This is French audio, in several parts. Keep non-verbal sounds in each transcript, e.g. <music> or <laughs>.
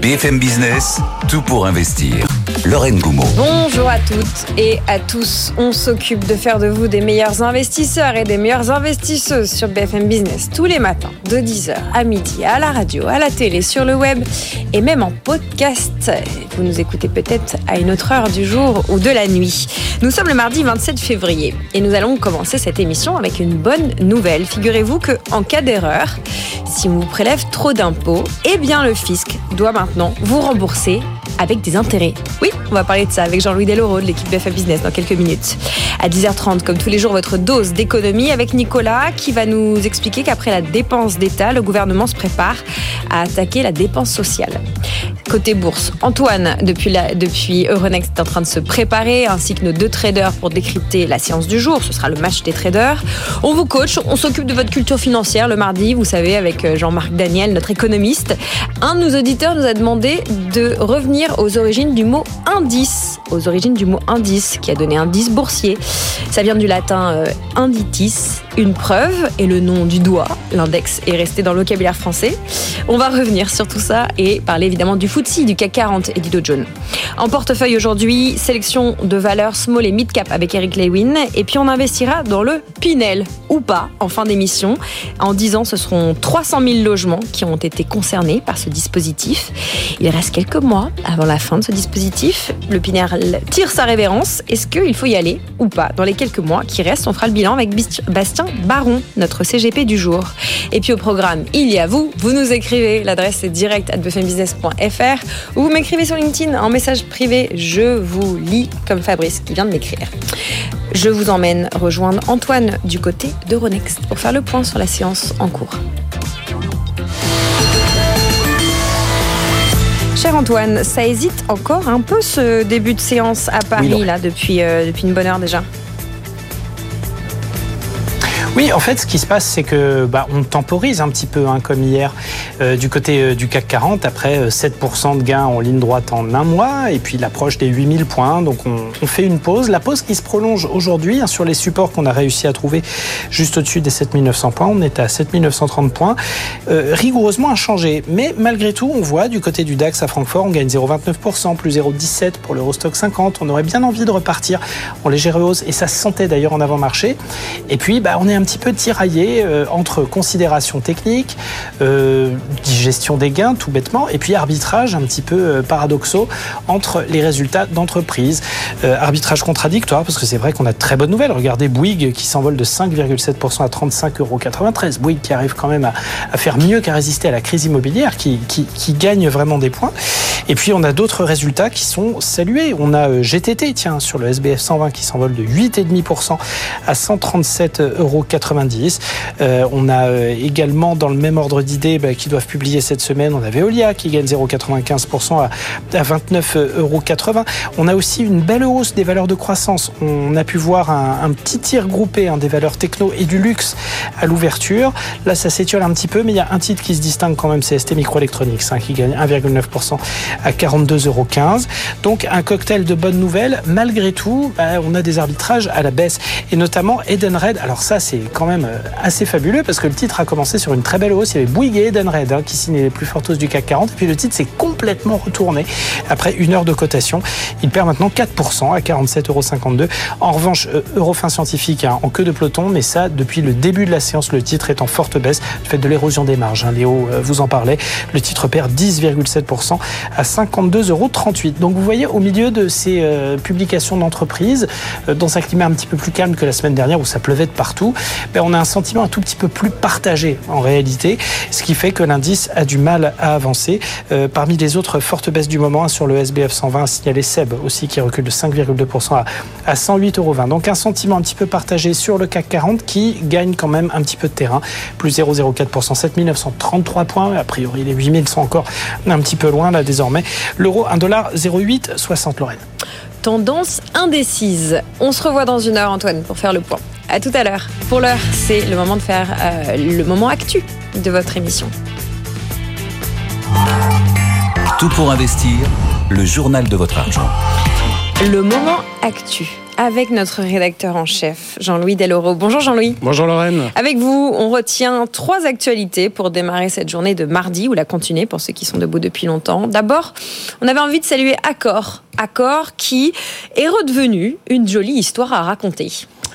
BFM Business, tout pour investir. Lorraine Goumeau. Bonjour à toutes et à tous. On s'occupe de faire de vous des meilleurs investisseurs et des meilleures investisseuses sur BFM Business tous les matins de 10h à midi à la radio, à la télé, sur le web et même en podcast. Vous nous écoutez peut-être à une autre heure du jour ou de la nuit. Nous sommes le mardi 27 février et nous allons commencer cette émission avec une bonne nouvelle. Figurez-vous que en cas d'erreur, si on vous prélève trop d'impôts, eh bien le fisc doit maintenant vous rembourser avec des intérêts. Oui, on va parler de ça avec Jean-Louis Deloro de l'équipe BFA Business dans quelques minutes. À 10h30, comme tous les jours, votre dose d'économie avec Nicolas qui va nous expliquer qu'après la dépense d'État, le gouvernement se prépare à attaquer la dépense sociale. Côté bourse, Antoine, depuis, la, depuis Euronext, est en train de se préparer, ainsi que nos deux traders pour décrypter la séance du jour. Ce sera le match des traders. On vous coach, on s'occupe de votre culture financière le mardi, vous savez, avec Jean-Marc Daniel, notre économiste. Un de nos auditeurs nous a de revenir aux origines du mot indice, aux origines du mot indice, qui a donné indice boursier. Ça vient du latin euh, inditis, une preuve, et le nom du doigt. L'index est resté dans le vocabulaire français. On va revenir sur tout ça et parler évidemment du FTSE, du CAC 40 et du Dow Jones. En portefeuille aujourd'hui, sélection de valeurs small et mid cap avec Eric Lewin. Et puis on investira dans le Pinel, ou pas, en fin d'émission. En 10 ans, ce seront 300 000 logements qui ont été concernés par ce dispositif. Il reste quelques mois avant la fin de ce dispositif. Le Pinel tire sa révérence. Est-ce qu'il faut y aller ou pas Dans les quelques mois qui restent, on fera le bilan avec Bastien Baron, notre CGP du jour. Et puis au programme, il y a vous. Vous nous écrivez. L'adresse est direct ou vous m'écrivez sur LinkedIn en message privé. Je vous lis comme Fabrice qui vient de m'écrire. Je vous emmène rejoindre Antoine du côté d'Euronext pour faire le point sur la séance en cours. Cher Antoine, ça hésite encore un peu ce début de séance à Paris oui, là depuis, euh, depuis une bonne heure déjà? Oui, en fait, ce qui se passe, c'est que bah, on temporise un petit peu, hein, comme hier, euh, du côté euh, du CAC 40, après 7% de gains en ligne droite en un mois, et puis l'approche des 8000 points. Donc, on, fait une pause. La pause qui se prolonge aujourd'hui hein, sur les supports qu'on a réussi à trouver juste au-dessus des 7900 points. On était à 7930 points, euh, rigoureusement inchangé. Mais malgré tout, on voit du côté du DAX à Francfort, on gagne 0,29%, plus 0,17% pour l'Eurostock 50. On aurait bien envie de repartir en légère hausse, et ça se sentait d'ailleurs en avant-marché. Et puis, bah, on est un petit peu tiraillé euh, entre considérations techniques, euh, digestion des gains tout bêtement, et puis arbitrage un petit peu euh, paradoxaux entre les résultats d'entreprise. Euh, arbitrage contradictoire, parce que c'est vrai qu'on a de très bonnes nouvelles. Regardez Bouygues qui s'envole de 5,7% à 35,93 euros. Bouygues qui arrive quand même à, faire mieux qu'à résister à la crise immobilière, qui, gagne vraiment des points. Et puis on a d'autres résultats qui sont salués. On a GTT, tiens, sur le SBF 120 qui s'envole de 8,5% à 137,90 euros. Euh, on a euh, également dans le même ordre d'idées bah, qui doivent publier cette semaine, on a Veolia qui gagne 0,95% à, à 29,80 euros. On a aussi une belle hausse des valeurs de croissance. On a pu voir un, petit tir groupé hein, des valeurs techno et du luxe à l'ouverture. Là, ça s'étiole un petit peu, mais il y a un titre qui se distingue quand même, c'est ST Microelectronics, hein, qui gagne 1,9% à 42,15 euros. Donc un cocktail de bonnes nouvelles. Malgré tout, bah, on a des arbitrages à la baisse, et notamment Edenred. Alors ça, c'est quand même assez fabuleux parce que le titre a commencé sur une très belle hausse. Il y avait Bouygues et Edenred hein, qui signaient les plus fortes hausses du CAC 40. Et puis le titre s'est complètement retourné après une heure de cotation. Il perd maintenant 4% à 47,52 euros. En revanche, Eurofin Scientifique hein, en queue de peloton, mais ça, depuis le début de la séance, le titre est en forte baisse du fait de l'érosion des marges. Hein. Léo vous en parlait. Le titre perd 10,7% à 52,38 euros. Donc vous voyez, au milieu de ces euh, publications d'entreprise, euh, dans un climat un petit peu plus calme que la semaine dernière où ça pleuvait de partout, ben, on a un sentiment un tout petit peu plus partagé en réalité, ce qui fait que l'indice a du mal à avancer. Euh, parmi les autres fortes baisses du moment, sur le SBF 120, signalé SEB aussi qui recule de 5,2% à, à 108,20 euros. Donc un sentiment un petit peu partagé sur le CAC 40 qui gagne quand même un petit peu de terrain, plus 0,04%, 7933 points. A priori, les 8000 sont encore un petit peu loin là désormais. L'euro, 1,0860 Lorraine. Tendance indécise. On se revoit dans une heure, Antoine, pour faire le point. À tout à l'heure. Pour l'heure, c'est le moment de faire euh, le moment actu de votre émission. Tout pour investir, le journal de votre argent. Le moment actu avec notre rédacteur en chef, Jean-Louis Deloro. Bonjour Jean-Louis. Bonjour Lorraine. Avec vous, on retient trois actualités pour démarrer cette journée de mardi ou la continuer pour ceux qui sont debout depuis longtemps. D'abord, on avait envie de saluer Accor. Accor qui est redevenu une jolie histoire à raconter.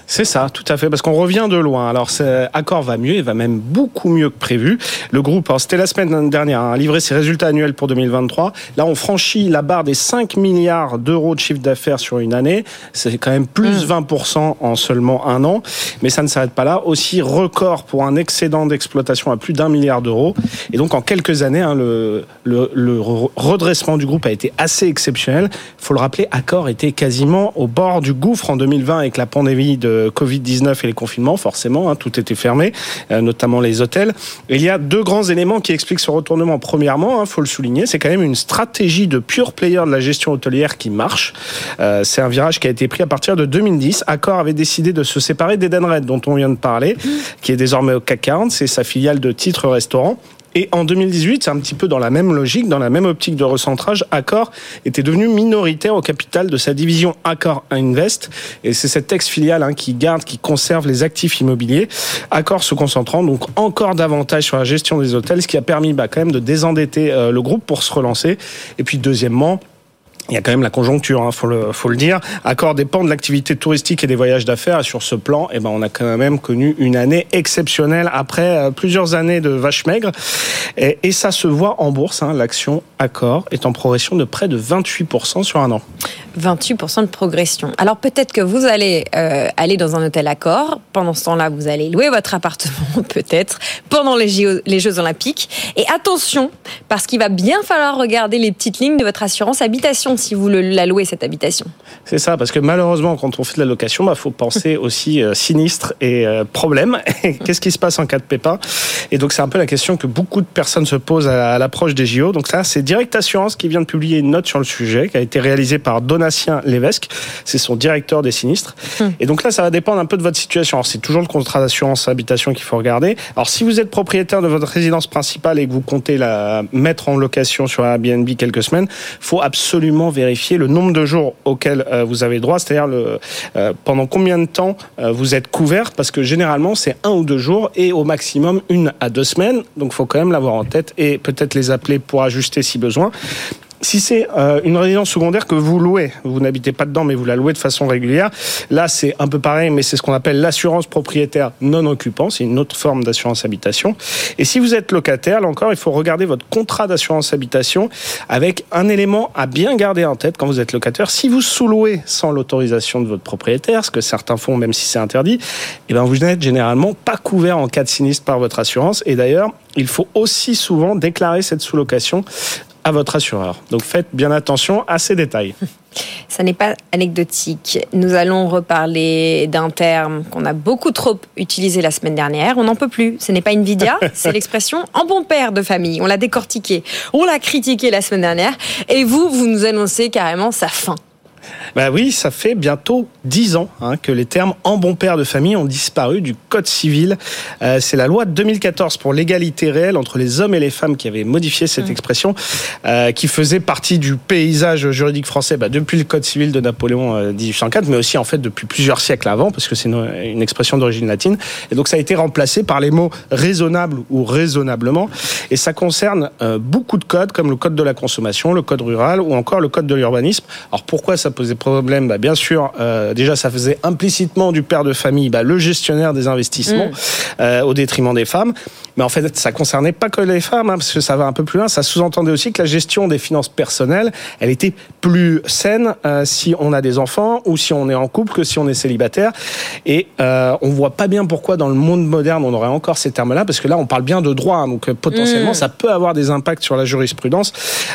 C'est ça, tout à fait, parce qu'on revient de loin. Alors, Accor va mieux, et va même beaucoup mieux que prévu. Le groupe, c'était la semaine dernière, hein, a livré ses résultats annuels pour 2023. Là, on franchit la barre des 5 milliards d'euros de chiffre d'affaires sur une année. C'est quand même plus 20% mmh. en seulement un an. Mais ça ne s'arrête pas là. Aussi, record pour un excédent d'exploitation à plus d'un milliard d'euros. Et donc, en quelques années, hein, le, le, le, redressement du groupe a été assez exceptionnel. Il faut le rappeler, Accor était quasiment au bord du gouffre en 2020 avec la pandémie de Covid-19 et les confinements, forcément, hein, tout était fermé, euh, notamment les hôtels. il y a deux grands éléments qui expliquent ce retournement. Premièrement, il hein, faut le souligner, c'est quand même une stratégie de pure player de la gestion hôtelière qui marche. Euh, c'est un virage qui a été pris à partir de 2010. Accor avait décidé de se séparer d'Edenred, dont on vient de parler, qui est désormais au CAC 40, c'est sa filiale de titres restaurant. Et en 2018, c'est un petit peu dans la même logique, dans la même optique de recentrage, Accor était devenu minoritaire au capital de sa division Accor Invest. Et c'est cette ex-filiale hein, qui garde, qui conserve les actifs immobiliers. Accor se concentrant donc encore davantage sur la gestion des hôtels, ce qui a permis bah, quand même de désendetter euh, le groupe pour se relancer. Et puis deuxièmement, il y a quand même la conjoncture, hein, faut le dire. Accord dépend de l'activité touristique et des voyages d'affaires. Sur ce plan, eh ben on a quand même connu une année exceptionnelle après euh, plusieurs années de vaches maigres. Et, ça se voit en bourse. Hein, L'action Accor est en progression de près de 28% sur un an. 28% de progression. Alors peut-être que vous allez euh, aller dans un hôtel Accor. Pendant ce temps-là, vous allez louer votre appartement, <laughs> peut-être, pendant les Jeux Olympiques. Et attention, parce qu'il va bien falloir regarder les petites lignes de votre assurance habitation si vous la louez, cette habitation. C'est ça, parce que malheureusement, quand on fait de la location, il bah, faut penser <laughs> aussi euh, sinistre et euh, problème. Qu'est-ce qui se passe en cas de pépin? Et donc, c'est un peu la question que beaucoup de personnes se posent à, l'approche des JO. Donc, ça, c'est Direct Assurance qui vient de publier une note sur le sujet, qui a été réalisée par Donatien Lévesque. C'est son directeur des sinistres. Hum. Et donc là, ça va dépendre un peu de votre situation. Alors, c'est toujours le contrat d'assurance habitation qu'il faut regarder. Alors, si vous êtes propriétaire de votre résidence principale et que vous comptez la mettre en location sur Airbnb quelques semaines, faut absolument vérifier le nombre de jours auxquels euh, vous avez droit, c'est-à-dire euh, pendant combien de temps euh, vous êtes couvert, parce que généralement c'est un ou deux jours et au maximum une à deux semaines. Donc il faut quand même l'avoir en tête et peut-être les appeler pour ajuster si besoin. Si c'est euh, une résidence secondaire que vous louez, vous n'habitez pas dedans, mais vous la louez de façon régulière, là c'est un peu pareil, mais c'est ce qu'on appelle l'assurance propriétaire non occupant, c'est une autre forme d'assurance habitation. Et si vous êtes locataire, là encore, il faut regarder votre contrat d'assurance habitation avec un élément à bien garder en tête quand vous êtes locataire. Si vous sous-louez sans l'autorisation de votre propriétaire, ce que certains font même si c'est interdit, eh ben vous n'êtes généralement pas couvert en cas de sinistre par votre assurance. Et d'ailleurs, il faut aussi souvent déclarer cette sous-location à votre assureur. Donc faites bien attention à ces détails. <laughs> Ça n'est pas anecdotique. Nous allons reparler d'un terme qu'on a beaucoup trop utilisé la semaine dernière. On n'en peut plus. Ce n'est pas Nvidia, <laughs> c'est l'expression en bon père de famille. On l'a décortiqué, on l'a critiqué la semaine dernière. Et vous, vous nous annoncez carrément sa fin. Bah oui, ça fait bientôt dix ans hein, que les termes en bon père de famille ont disparu du Code civil. Euh, c'est la loi de 2014 pour l'égalité réelle entre les hommes et les femmes qui avait modifié cette mmh. expression, euh, qui faisait partie du paysage juridique français bah, depuis le Code civil de Napoléon euh, 1804, mais aussi en fait depuis plusieurs siècles avant, parce que c'est une, une, expression d'origine latine. Et donc ça a été remplacé par les mots raisonnable ou raisonnablement. Et ça concerne euh, beaucoup de codes, comme le code de la consommation, le code rural ou encore le code de l'urbanisme. Alors pourquoi ça posait problème, bah, bien sûr, euh, déjà ça faisait implicitement du père de famille bah, le gestionnaire des investissements mm. euh, au détriment des femmes. Mais en fait, ça concernait pas que les femmes, hein, parce que ça va un peu plus loin. Ça sous-entendait aussi que la gestion des finances personnelles, elle était plus saine euh, si on a des enfants ou si on est en couple que si on est célibataire. Et euh, on voit pas bien pourquoi dans le monde moderne on aurait encore ces termes-là, parce que là on parle bien de droit, hein, donc euh, potentiellement mm. ça peut avoir des impacts sur la jurisprudence.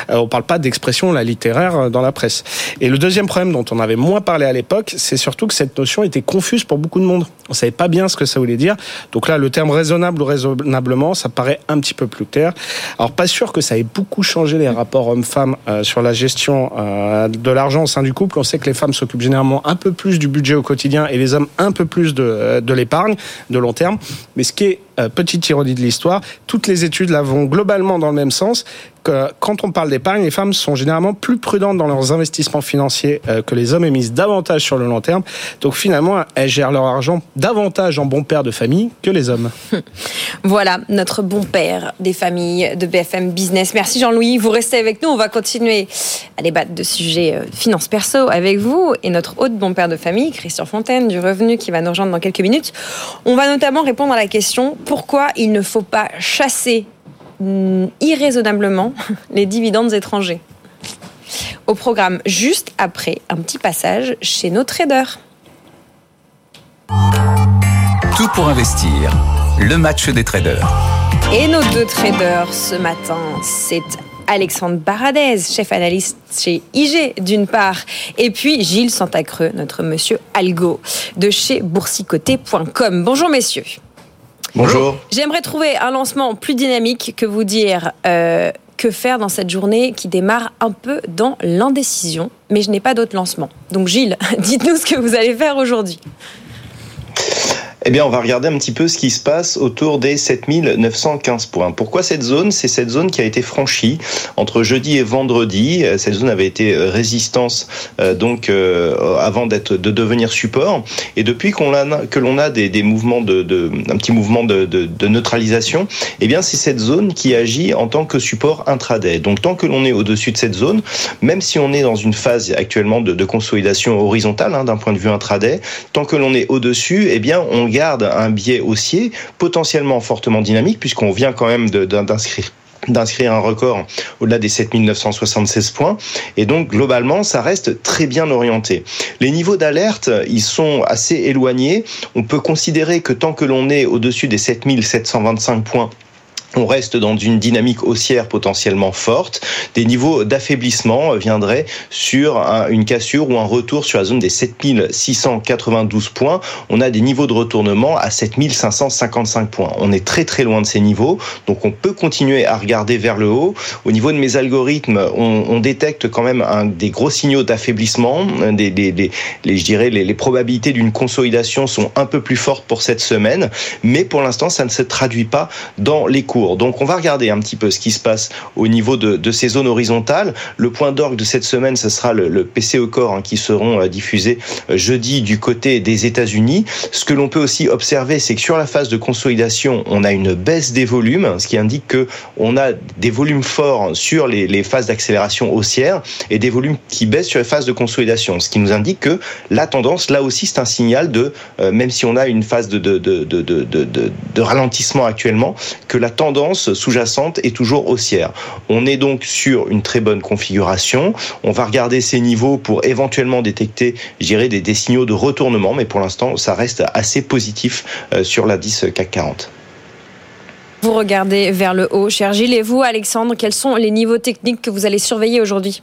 On parle pas d'expression la littéraire dans la presse. Et le deuxième problème dont on avait moins parlé à l'époque, c'est surtout que cette notion était confuse pour beaucoup de monde. On savait pas bien ce que ça voulait dire. Donc là, le terme raisonnable ou raisonnablement, ça paraît un petit peu plus clair. Alors pas sûr que ça ait beaucoup changé les rapports hommes-femmes euh, sur la gestion euh, de l'argent au sein du couple. On sait que les femmes s'occupent généralement un peu plus du budget au quotidien et les hommes un peu plus de, euh, de l'épargne de long terme. Mais ce qui est petite ironie de l'histoire, toutes les études là vont globalement dans le même sens. Que quand on parle d'épargne, les femmes sont généralement plus prudentes dans leurs investissements financiers euh, que les hommes et misent davantage sur le long terme. Donc finalement, elles gèrent leur argent davantage en bon père de famille que les hommes. <laughs> Voilà notre bon père des familles de BFM Business. Merci Jean-Louis. Vous restez avec nous. On va continuer à débattre de sujets euh, finances perso avec vous et notre autre bon père de famille, Christian Fontaine, du revenu, qui va nous rejoindre dans quelques minutes. On va notamment répondre à la question pourquoi il ne faut pas chasser mm, irraisonnablement <laughs> les dividendes étrangers. Au programme juste après un petit passage chez nos traders. Tout pour investir. Le match des traders. Et nos deux traders ce matin, c'est Alexandre Baradez, chef analyste chez IG d'une part, et puis Gilles Santacreux, notre monsieur Algo de chez boursicoté.com. Bonjour messieurs. Bonjour. J'aimerais trouver un lancement plus dynamique que vous dire euh, que faire dans cette journée qui démarre un peu dans l'indécision, mais je n'ai pas d'autre lancement. Donc Gilles, <laughs> dites-nous ce que vous allez faire aujourd'hui. Eh bien, on va regarder un petit peu ce qui se passe autour des 7915 points. Pourquoi cette zone? C'est cette zone qui a été franchie entre jeudi et vendredi. Cette zone avait été euh, résistance euh, donc euh, avant d'être de devenir support. Et depuis qu'on a que l'on a des, des, mouvements de, de, un petit mouvement de, de, de neutralisation, eh bien c'est cette zone qui agit en tant que support intraday. Donc tant que l'on est au-dessus de cette zone, même si on est dans une phase actuellement de, consolidation horizontale hein, d'un point de vue intraday, tant que l'on est au-dessus, eh bien on garde un biais haussier potentiellement fortement dynamique puisqu'on vient quand même d'inscrire un record au-delà des 7976 points. Et donc, globalement, ça reste très bien orienté. Les niveaux d'alerte, ils sont assez éloignés. On peut considérer que tant que l'on est au-dessus des 7725 points, on reste dans une dynamique haussière potentiellement forte. Des niveaux d'affaiblissement viendraient sur une cassure ou un retour sur la zone des 7692 points. On a des niveaux de retournement à 7555 points. On est très très loin de ces niveaux, donc on peut continuer à regarder vers le haut. Au niveau de mes algorithmes, on, détecte quand même des gros signaux d'affaiblissement. Les, je dirais les, les probabilités d'une consolidation sont un peu plus fortes pour cette semaine, mais pour l'instant ça ne se traduit pas dans les cours. Donc on va regarder un petit peu ce qui se passe au niveau de, ces zones horizontales. Le point d'orgue de cette semaine, ce sera le, PCE Core hein, qui seront euh, diffusés euh, jeudi du côté des États-Unis. Ce que l'on peut aussi observer, c'est que sur la phase de consolidation, on a une baisse des volumes, ce qui indique que on a des volumes forts sur les, phases d'accélération haussière et des volumes qui baissent sur les phases de consolidation, ce qui nous indique que la tendance, là aussi, c'est un signal de, euh, même si on a une phase de, de ralentissement actuellement, que la tendance tendance sous-jacente est toujours haussière. On est donc sur une très bonne configuration. On va regarder ces niveaux pour éventuellement détecter, je des, des signaux de retournement, mais pour l'instant, ça reste assez positif euh, sur l'indice CAC 40. Vous regardez vers le haut, cher Gilles, et vous, Alexandre, quels sont les niveaux techniques que vous allez surveiller aujourd'hui?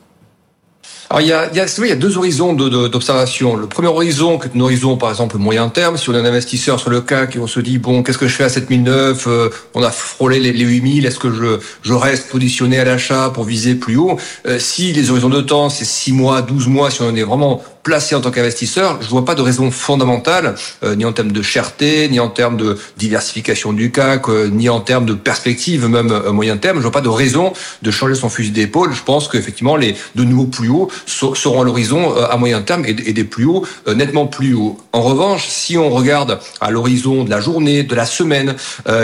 Alors il y a, il y, a, il y a deux horizons d'observation. Le premier horizon, qui est un horizon par exemple moyen terme, si on est un investisseur sur le CAC et on se dit bon qu'est-ce que je fais à 7009, euh, on a frôlé les, les 8000, est-ce que je, je reste positionné à l'achat pour viser plus haut? Euh, Si les horizons de temps c'est 6 mois, 12 mois, si on est vraiment placé en tant qu'investisseur, je vois pas de raison fondamentale, euh, ni en termes de cherté, ni en termes de diversification du CAC, euh, ni en termes de perspective même euh, moyen terme. Je vois pas de raison de changer son fusil d'épaule. Je pense qu'effectivement les de nouveaux plus hauts seront à l'horizon à moyen terme et, des plus hauts, nettement plus hauts. En revanche, si on regarde à l'horizon de la journée, de la semaine,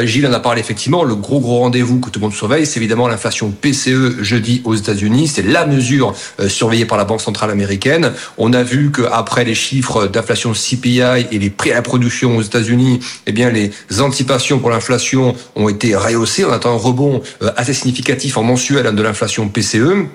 Gilles en a parlé effectivement, le gros gros rendez-vous que tout le monde surveille, c'est évidemment l'inflation PCE jeudi aux États-Unis. C'est la mesure surveillée par la Banque centrale américaine. On a vu qu'après les chiffres d'inflation CPI et les prix à la production aux États-Unis, eh bien les anticipations pour l'inflation ont été rehaussées. On attend un rebond euh, assez significatif en mensuel hein, de l'inflation PCE.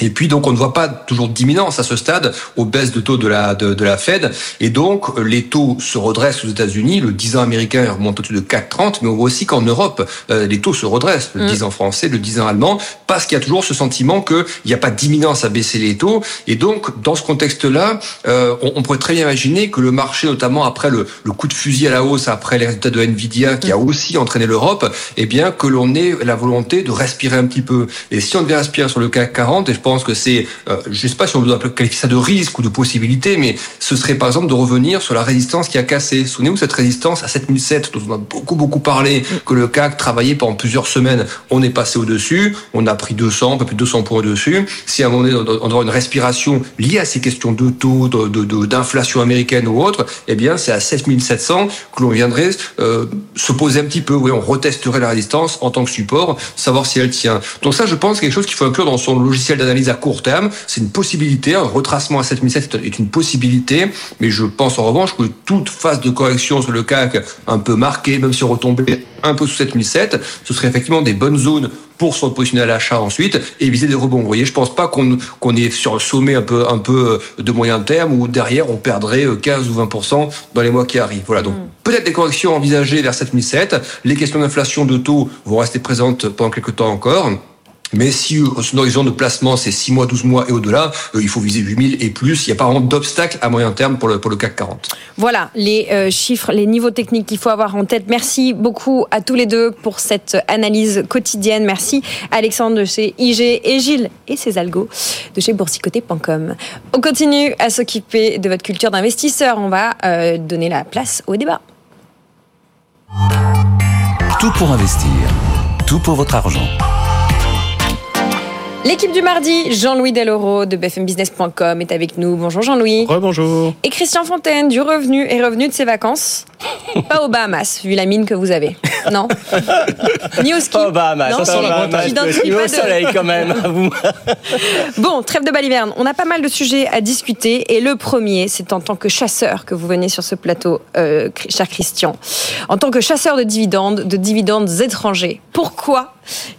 Et puis donc on ne voit pas toujours d'imminence à ce stade aux baisses de taux de la de, de la Fed et donc les taux se redressent aux États-Unis, le 10 ans américain remonte au-dessus de 4,30 mais on voit aussi qu'en Europe euh, les taux se redressent, le 10 mm. ans français, le 10 ans allemand parce qu'il y a toujours ce sentiment qu'il n'y a pas d'imminence à baisser les taux et donc dans ce contexte-là, euh, on, on, pourrait très bien imaginer que le marché notamment après le, le, coup de fusil à la hausse après les résultats de Nvidia qui a mm. aussi entraîné l'Europe, eh bien que l'on ait la volonté de respirer un petit peu et si on devait respirer sur le CAC 40 et je pense pense que c'est, euh, je ne sais pas si on doit qualifier ça de risque ou de possibilité, mais ce serait par exemple de revenir sur la résistance qui a cassé. Souvenez-vous cette résistance à 7007 dont on a beaucoup beaucoup parlé, que le CAC travaillait pendant plusieurs semaines. On est passé au-dessus, on a pris 200, un peu plus de 200 points au-dessus. Si à un moment donné on doit une respiration liée à ces questions de taux, d'inflation de, américaine ou autre, eh bien c'est à 7700 que l'on viendrait euh, se poser un petit peu. Oui, on retesterait la résistance en tant que support, savoir si elle tient. Donc ça, je pense quelque chose qu'il faut inclure dans son logiciel d'analyse à court terme. C'est une possibilité. Un retracement à 7007 est une possibilité. Mais je pense en revanche que toute phase de correction sur le CAC un peu marquée, même si on retombait un peu sous 7007, ce serait effectivement des bonnes zones pour se repositionner à l'achat ensuite et viser des rebonds. Vous voyez, je pense pas qu'on qu'on est sur un sommet un peu un peu de moyen terme où derrière on perdrait 15 ou 20 dans les mois qui arrivent. Voilà, donc mm. peut-être des corrections envisagées vers 7007. Les questions d'inflation de taux vont rester présentes pendant quelques temps encore. Mais si euh, son horizon de placement c'est 6 mois, 12 mois et au-delà, euh, il faut viser 8000 et plus. Il n'y a pas vraiment d'obstacle à moyen terme pour le, pour le CAC 40. Voilà les euh, chiffres, les niveaux techniques qu'il faut avoir en tête. Merci beaucoup à tous les deux pour cette analyse quotidienne. Merci Alexandre de chez IG et Gilles et ses algos de chez boursicoté.com. On continue à s'occuper de votre culture d'investisseur. On va donner la place au débat. Tout pour investir. Tout pour votre argent. L'équipe du mardi, Jean-Louis Deloro de bfmbusiness.com est avec nous. Bonjour Jean-Louis. Bonjour. Et Christian Fontaine du Revenu est revenu de ses vacances. <laughs> Pas aux Bahamas, vu la mine que vous avez. Non. <laughs> Ni au ski. Pas aux Bahamas. Non, ça sent au soleil quand même. <laughs> bon, trêve de baliverne. On a pas mal de sujets à discuter. Et le premier, c'est en tant que chasseur que vous venez sur ce plateau, euh, cher Christian. En tant que chasseur de dividendes, de dividendes étrangers. Pourquoi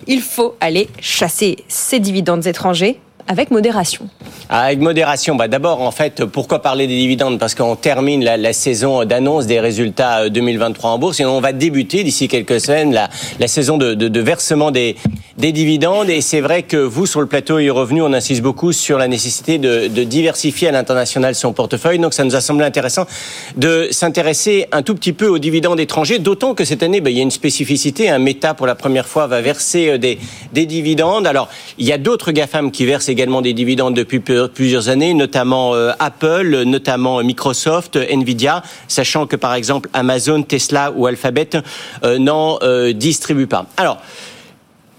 il faut aller chasser ces dividendes étrangers avec modération. Ah, avec modération, bah d'abord en fait, pourquoi parler des dividendes? Parce qu'on termine la, saison d'annonce des résultats 2023 euh, en bourse et on va débuter d'ici quelques semaines la, saison de, versement des, des dividendes. Et c'est vrai que vous, sur le plateau et revenu, on insiste beaucoup sur la nécessité de, de diversifier à l'international son portefeuille. Donc ça nous a semblé intéressant de s'intéresser un tout petit peu aux dividendes étrangers, d'autant que cette année, bah, il y a une spécificité. Un Meta, pour la première fois, va verser euh, des, des dividendes. Alors, il y a d'autres GAFAM qui versent également des dividendes depuis plusieurs années, notamment euh, Apple, notamment Microsoft, Nvidia, sachant que par exemple Amazon, Tesla ou Alphabet euh, n'en euh, distribuent pas. Alors,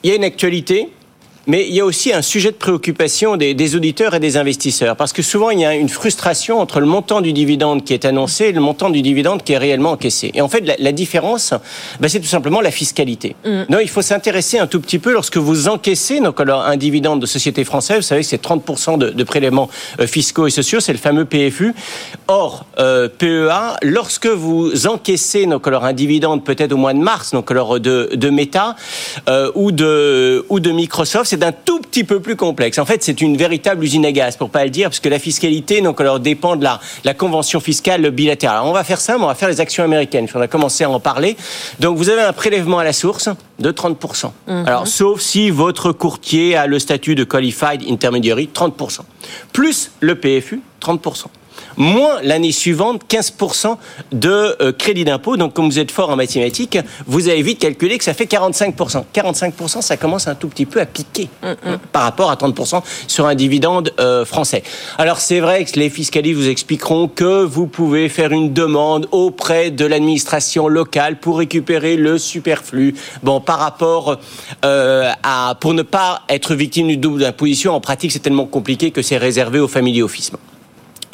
il y a une actualité mais il y a aussi un sujet de préoccupation des, auditeurs et des investisseurs, parce que souvent il y a une frustration entre le montant du dividende qui est annoncé et le montant du dividende qui est réellement encaissé. Et en fait, la, différence, ben, c'est tout simplement la fiscalité. Mm. Non, il faut s'intéresser un tout petit peu lorsque vous encaissez donc alors un dividende de société française, vous savez, c'est 30% de, de, prélèvements euh, fiscaux et sociaux, c'est le fameux PFU. Or, euh, PEA, lorsque vous encaissez donc alors un dividende peut-être au mois de mars, donc alors de, de Meta euh, ou de ou de Microsoft c'est un tout petit peu plus complexe. En fait, c'est une véritable usine à gaz, pour pas le dire, parce que la fiscalité, donc, alors, dépend de la, la convention fiscale bilatérale. Alors, on va faire ça, mais on va faire les actions américaines. On a commencé à en parler. Donc, vous avez un prélèvement à la source de 30%. Mhm. Alors, sauf si votre courtier a le statut de Qualified Intermediary, 30%. Plus le PFU, 30%. Moins l'année suivante 15% de euh, crédit d'impôt. Donc, comme vous êtes fort en mathématiques, vous avez vite calculé que ça fait 45%. 45%, ça commence un tout petit peu à piquer par rapport à 30% sur un dividende euh, français. Alors, c'est vrai que les fiscalistes vous expliqueront que vous pouvez faire une demande auprès de l'administration locale pour récupérer le superflu. Bon, par rapport euh, à pour ne pas être victime du double imposition, en pratique, c'est tellement compliqué que c'est réservé aux family office.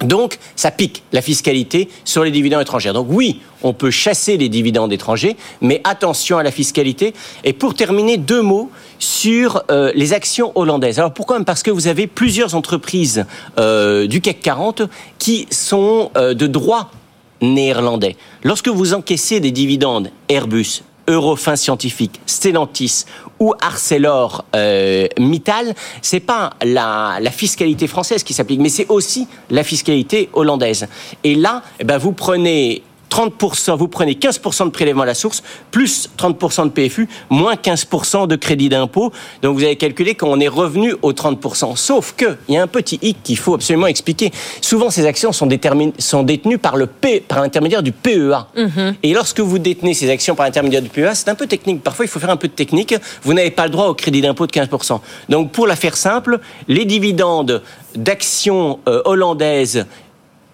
Donc, ça pique la fiscalité sur les dividendes étrangers. Donc oui, on peut chasser les dividendes étrangers, mais attention à la fiscalité. Et pour terminer, deux mots sur euh, les actions hollandaises. Alors pourquoi? Parce que vous avez plusieurs entreprises euh, du CAC 40 qui sont euh, de droit néerlandais. Lorsque vous encaissez des dividendes Airbus, Eurofin Scientifique, Stellantis ou Arcelor euh, c'est pas la, la, fiscalité française qui s'applique, mais c'est aussi la fiscalité hollandaise. Et là, eh ben, vous prenez 30%, vous prenez 15% de prélèvement à la source, plus 30% de PFU, moins 15% de crédit d'impôt. Donc vous avez calculé qu'on est revenu aux 30%. Sauf que, il y a un petit hic qu'il faut absolument expliquer. Souvent, ces actions sont, sont détenues par le P, par l'intermédiaire du PEA. Mhm. Et lorsque vous détenez ces actions par l'intermédiaire du PEA, c'est un peu technique. Parfois, il faut faire un peu de technique. Vous n'avez pas le droit au crédit d'impôt de 15%. Donc, pour la faire simple, les dividendes d'actions euh, hollandaises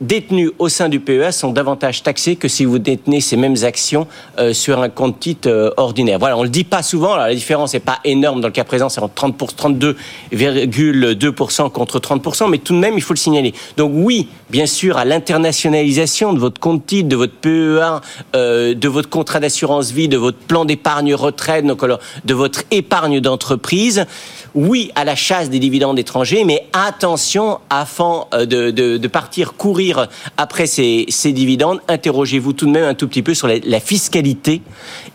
détenus au sein du PEA sont davantage taxés que si vous détenez ces mêmes actions euh, sur un compte titre euh, ordinaire. Voilà, on le dit pas souvent. la différence n'est pas énorme dans le cas présent, c'est en 30 32,2% contre 30%, mais tout de même, il faut le signaler. Donc oui, bien sûr, à l'internationalisation de votre compte titre, de votre PEA, euh, de votre contrat d'assurance vie, de votre plan d'épargne retraite, alors, de votre épargne d'entreprise. Oui, à la chasse des dividendes étrangers, mais attention, afin de, de, de partir courir après ces, dividendes, interrogez-vous tout de même un tout petit peu sur la, fiscalité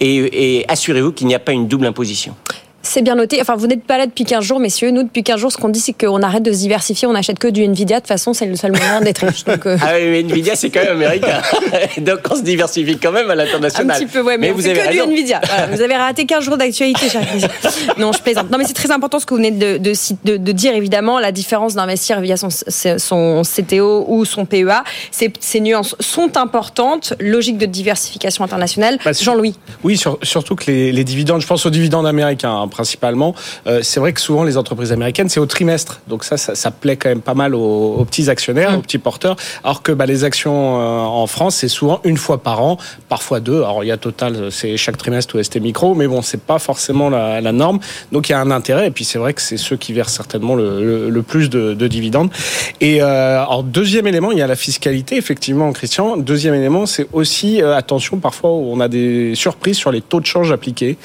et assurez-vous qu'il n'y a pas une double imposition. C'est bien noté. Enfin, vous n'êtes pas là depuis 15 jours, messieurs. Nous, depuis 15 jours, ce qu'on dit, c'est qu'on arrête de se diversifier. On n'achète que du Nvidia. De toute façon, c'est le seul moyen d'être riche. Euh. <laughs> Ah oui, mais Nvidia, c'est quand même américain. <laughs> donc, on se diversifie quand même à l'international. Un petit peu, ouais. Mais, vous avez que du Nvidia. vous avez raté 15 jours d'actualité, cher <laughs> Non, je plaisante. Non, mais c'est très important ce que vous venez de, de, de, dire, évidemment. La différence d'investir via son, son CTO ou son PEA, ces, ces nuances sont importantes. Logique de diversification internationale. Bah, Jean-Louis. Oui, surtout que les, les, dividendes, je pense aux dividendes américains. Hein, principalement. Euh, c'est vrai que souvent les entreprises américaines, c'est au trimestre. Donc ça, ça, plaît quand même pas mal aux, petits actionnaires, aux petits porteurs. Alors que bah, les actions euh, en France, c'est souvent une fois par an, parfois deux. Alors il y a Total, c'est chaque trimestre ou ST Micro, mais bon, c'est pas forcément la, norme. Donc il y a un intérêt. Et puis c'est vrai que c'est ceux qui versent certainement le, plus de, dividendes. Et euh, alors deuxième élément, il y a la fiscalité, effectivement, Christian. Deuxième élément, c'est aussi attention parfois où on a des surprises sur les taux de change appliqués,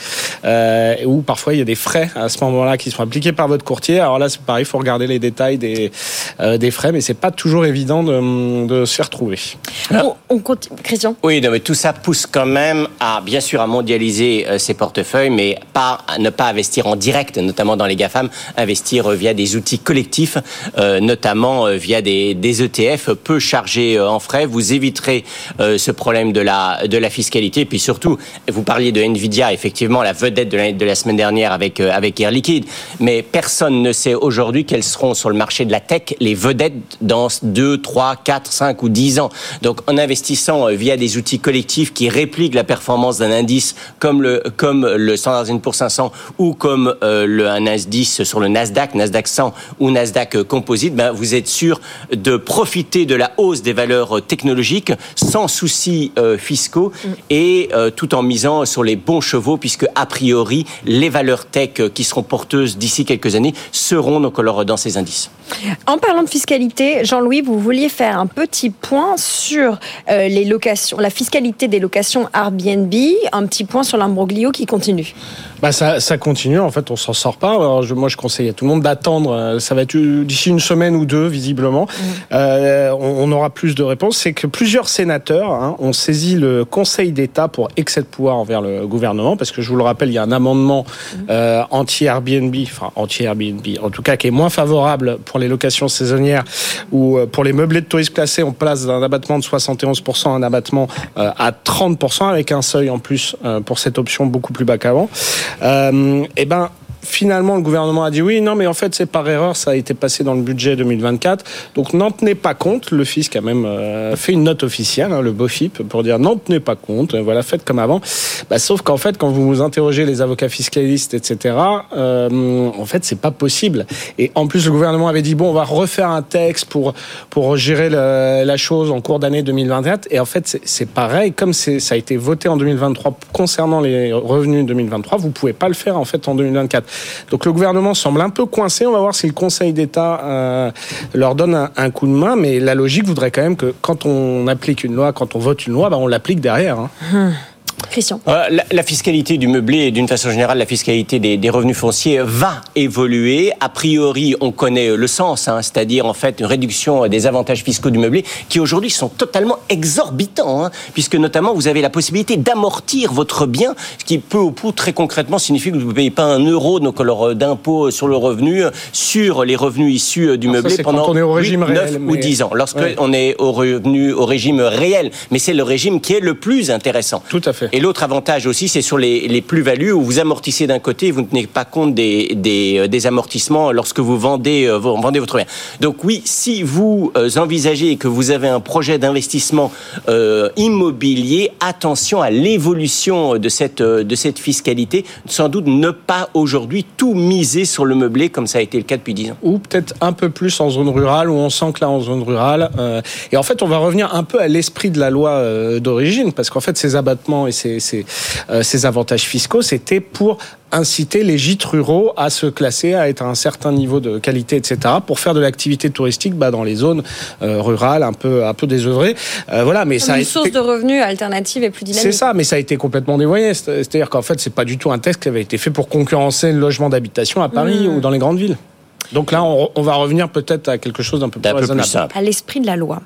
euh, où parfois il y a des frais à ce moment-là qui sont appliqués par votre courtier. Alors là, c'est pareil, il faut regarder les détails des, euh, des frais, mais c'est pas toujours évident de, de se retrouver. on, continue. Christian? Oui, mais tout ça pousse quand même à, bien sûr, à mondialiser euh, ses portefeuilles, mais pas à ne pas investir en direct, notamment dans les GAFAM, investir euh, via des outils collectifs, notamment via des, des, ETF peu chargés en frais. Vous éviterez ce problème de la, de la fiscalité. Et puis surtout, vous parliez de Nvidia, effectivement, la vedette de la, de la semaine dernière avec, euh, avec Air Liquide. Mais personne ne sait aujourd'hui quelles seront sur le marché de la tech les vedettes dans 2, 3, 4, 5 ou 10 ans. Donc en investissant euh, via des outils collectifs qui répliquent la performance d'un indice comme le, comme le Standard Poor's 500 ou comme euh, le, un indice sur le Nasdaq, Nasdaq 100 ou Nasdaq Composite, ben, vous êtes sûr de profiter de la hausse des valeurs technologiques sans soucis fiscaux mm. et tout en misant sur les bons chevaux puisque a priori les valeurs tech qui seront porteuses d'ici quelques années seront donc alors dans ces indices. En parlant de fiscalité, Jean-Louis, vous vouliez faire un petit point sur euh, les locations, la fiscalité des locations Airbnb, un petit point sur l'imbroglio qui continue. Bah ça, ça continue, en fait, on s'en sort pas. Alors, je, moi, je conseille à tout le monde d'attendre. Euh, ça va être d'ici une semaine ou deux, visiblement. Mmh. Euh, on, aura plus de réponses. C'est que plusieurs sénateurs hein, ont saisi le Conseil d'État pour excès de pouvoir envers le gouvernement, parce que je vous le rappelle, il y a un amendement mmh. Euh, anti-Airbnb, enfin anti-Airbnb, en tout cas qui est moins favorable pour les locations saisonnières ou euh, pour les meublés de tourisme classés, on place d'un abattement de 71% un abattement euh, à 30% avec un seuil en plus pour cette option beaucoup plus bas qu'avant. Euh, eh ben, finalement, le gouvernement a dit oui, non, mais en fait, c'est par erreur, ça a été passé dans le budget 2024. Donc, n'en tenez pas compte. Le fisc a même euh, fait une note officielle, hein, le BOFIP, pour dire n'en tenez pas compte. Voilà, faites comme avant. Bah, sauf qu'en fait, quand vous vous interrogez les avocats fiscalistes, etc., euh, en fait, c'est pas possible. Et en plus, le gouvernement avait dit bon, on va refaire un texte pour pour gérer le, la chose en cours d'année 2024. Et en fait, c'est pareil. Comme ça a été voté en 2023 concernant les revenus 2023, vous pouvez pas le faire en fait en 2024. Donc le gouvernement semble un peu coincé. On va voir si le Conseil d'État euh, leur donne un, coup de main. Mais la logique voudrait quand même que quand on applique une loi, quand on vote une loi, bah, on l'applique derrière. Hein. Christian. Euh, la, la, fiscalité du meublé et d'une façon générale la fiscalité des, des, revenus fonciers va évoluer. A priori, on connaît le sens, hein, c'est-à-dire en fait une réduction des avantages fiscaux du meublé qui aujourd'hui sont totalement exorbitants, hein, puisque notamment vous avez la possibilité d'amortir votre bien, ce qui peu ou prou très concrètement signifie que vous ne payez pas un euro d'impôt sur le revenu sur les revenus issus du Alors meublé ça, pendant on est au régime 8, 9 réel, ou mais... 10 ans. Lorsque Ouais. on est au revenu au régime réel, mais c'est le régime qui est le plus intéressant. Tout à fait. Et l'autre avantage aussi, c'est sur les, les plus-values où vous amortissez d'un côté et vous ne tenez pas compte des, des, euh, des amortissements lorsque vous vendez, euh, vous vendez votre bien. Donc oui, si vous euh, envisagez que vous avez un projet d'investissement euh, immobilier, attention à l'évolution de cette, de cette fiscalité. Sans doute ne pas aujourd'hui tout miser sur le meublé comme ça a été le cas depuis 10 ans. ou peut-être un peu plus en zone rurale, où on sent que là, en zone rurale. euh, et en fait, on va revenir un peu à l'esprit de la loi euh, d'origine, parce qu'en fait, ces abattements et ces, ces, euh, ces avantages fiscaux, c'était pour inciter les gîtes ruraux à se classer, à être à un certain niveau de qualité, etc., pour faire de l'activité touristique bah, dans les zones euh, rurales un peu, un peu désœuvrées. Euh, voilà, mais Comme ça une été- source de revenus alternative et plus dynamique. c'est ça, mais ça a été complètement dévoyé. C'est- C'est-à-dire qu'en fait, c'est pas du tout un texte qui avait été fait pour concurrencer le logement d'habitation à Paris Mmh. ou dans les grandes villes. Donc là, on, on va revenir peut-être à quelque chose d'un peu plus D'un peu plus raisonnable. simple. à l'esprit de la loi.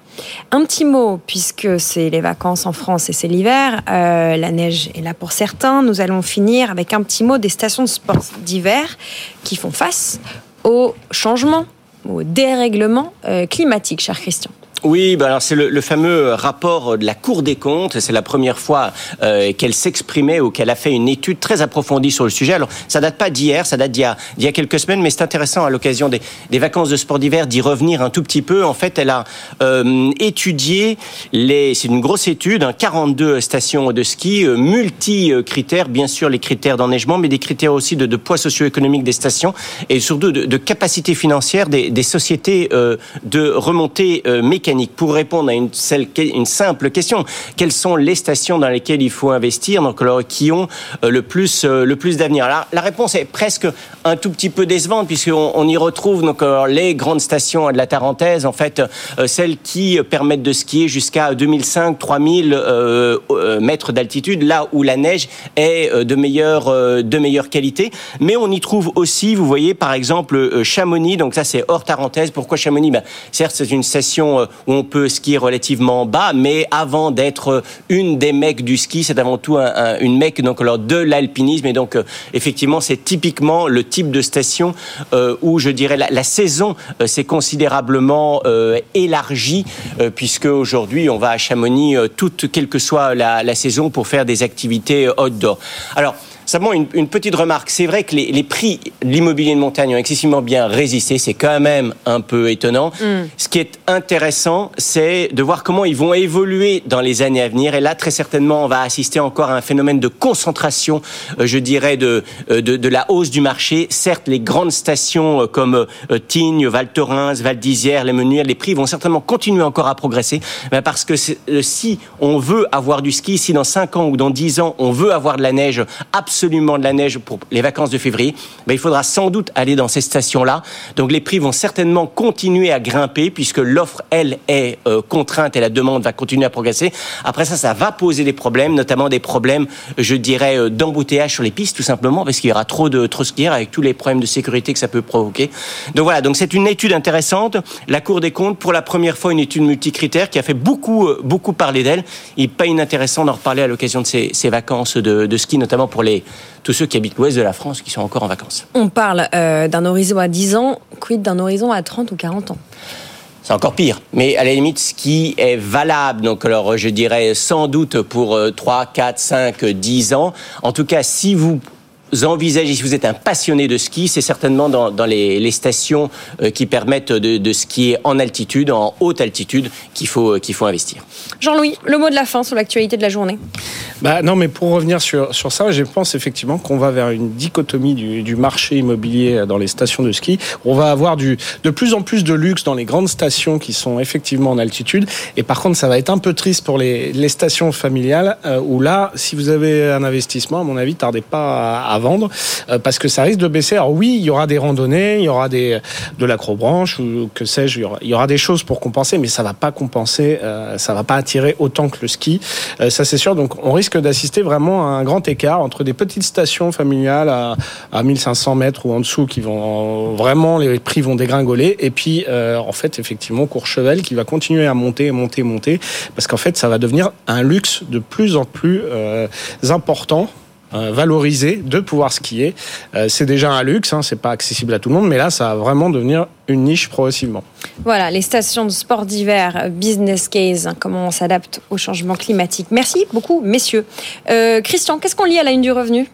Un petit mot, puisque c'est les vacances en France et c'est l'hiver, euh, la neige est là pour certains. Nous allons finir avec un petit mot des stations de sport d'hiver qui font face au changement, au dérèglement euh, climatique, cher Christian. Oui, bah alors c'est le, le fameux rapport de la Cour des comptes. C'est la première fois euh, qu'elle s'exprimait ou qu'elle a fait une étude très approfondie sur le sujet. Alors, ça date pas d'hier, ça date d'il y y a quelques semaines, mais c'est intéressant à l'occasion des, des vacances de sport d'hiver d'y revenir un tout petit peu. En fait, elle a euh, étudié les. C'est une grosse étude, hein, 42 stations de ski, euh, multi critères, bien sûr les critères d'enneigement, mais des critères aussi de, de poids socio-économique des stations et surtout de, de capacité financière des, des sociétés euh, de remontée euh, Pour répondre à une, simple question, quelles sont les stations dans lesquelles il faut investir, donc qui ont euh, le plus euh, le plus d'avenir? La réponse est presque un tout petit peu décevante puisqu'on on y retrouve donc alors, les grandes stations de la Tarentaise, en fait, euh, celles qui permettent de skier jusqu'à 2005, 3000 euh, euh, mètres d'altitude, là où la neige est euh, de meilleure euh, qualité. Mais on y trouve aussi, vous voyez, par exemple euh, Chamonix. Donc ça, c'est hors Tarentaise. Pourquoi Chamonix? Ben, certes, c'est une station euh, où on peut skier relativement bas, mais avant d'être une des mecs du ski, c'est avant tout un- un- une mec donc alors de l'alpinisme. Et donc euh, effectivement, c'est typiquement le type de station euh, où je dirais la, saison euh, s'est considérablement élargie, puisque aujourd'hui on va à Chamonix toute quelle que soit la, la saison pour faire des activités outdoor. Alors Simplement une, une petite remarque. C'est vrai que les, les prix de l'immobilier de montagne ont excessivement bien résisté. C'est quand même un peu étonnant. Ce qui est intéressant, c'est de voir comment ils vont évoluer dans les années à venir. Et là, très certainement, on va assister encore à un phénomène de concentration, euh, je dirais, de, euh, de, de la hausse du marché. Certes, les grandes stations euh, comme Tignes, Val Thorens, Val d'Isère, les Menuires, les prix vont certainement continuer encore à progresser. Mais parce que si on veut avoir du ski, si dans 5 ans ou dans 10 ans, on veut avoir de la neige, absolument de la neige pour les vacances de février, ben, il faudra sans doute aller dans ces stations-là. Donc les prix vont certainement continuer à grimper puisque l'offre, elle, est euh, contrainte et la demande va continuer à progresser. Après ça, ça va poser des problèmes, notamment des problèmes, je dirais, euh, d'embouteillage sur les pistes, tout simplement, parce qu'il y aura trop de trop skieurs avec tous les problèmes de sécurité que ça peut provoquer. Donc voilà, donc c'est une étude intéressante. La Cour des comptes, pour la première fois, une étude multicritère qui a fait beaucoup, euh, beaucoup parler d'elle. Il n'est pas inintéressant d'en reparler à l'occasion de ces, ces vacances de ski, notamment pour les, tous ceux qui habitent l'ouest de la France qui sont encore en vacances. On parle euh, d'un horizon à 10 ans, quid d'un horizon à 30 ou 40 ans? C'est encore pire. Mais à la limite, ce qui est valable, donc alors je dirais sans doute pour euh, 3, 4, 5, 10 ans, en tout cas si vous envisagez, si vous êtes un passionné de ski, c'est certainement dans, dans les, les, stations euh, qui permettent de, de, skier en altitude, en haute altitude, qu'il faut, qu'il faut investir. Jean-Louis, le mot de la fin sur l'actualité de la journée. Bah non, mais pour revenir sur, sur ça, je pense effectivement qu'on va vers une dichotomie du, du, marché immobilier dans les stations de ski. On va avoir du, de plus en plus de luxe dans les grandes stations qui sont effectivement en altitude. Et par contre, ça va être un peu triste pour les, les stations familiales euh, où là, si vous avez un investissement, à mon avis, tardez pas à, à vendre euh, parce que ça risque de baisser. Alors oui, il y aura des randonnées, il y aura des, de l'acrobranche ou que sais-je, il, y aura des choses pour compenser, mais ça va pas compenser, euh, ça va pas attirer autant que le ski. Euh, ça c'est sûr. Donc on risque d'assister vraiment à un grand écart entre des petites stations familiales à, à 1500 mètres ou en dessous qui vont vraiment les prix vont dégringoler et puis en fait effectivement Courchevel qui va continuer à monter, monter, monter parce qu'en fait ça va devenir un luxe de plus en plus important valorisé de pouvoir skier. Euh, c'est déjà un luxe, hein, c'est pas accessible à tout le monde, mais là, ça va vraiment devenir une niche progressivement. Voilà, les stations de sport d'hiver, business case, hein, comment on s'adapte au changement climatique. Merci beaucoup, messieurs. Euh, Christian, qu'est-ce qu'on lit à la une du revenu?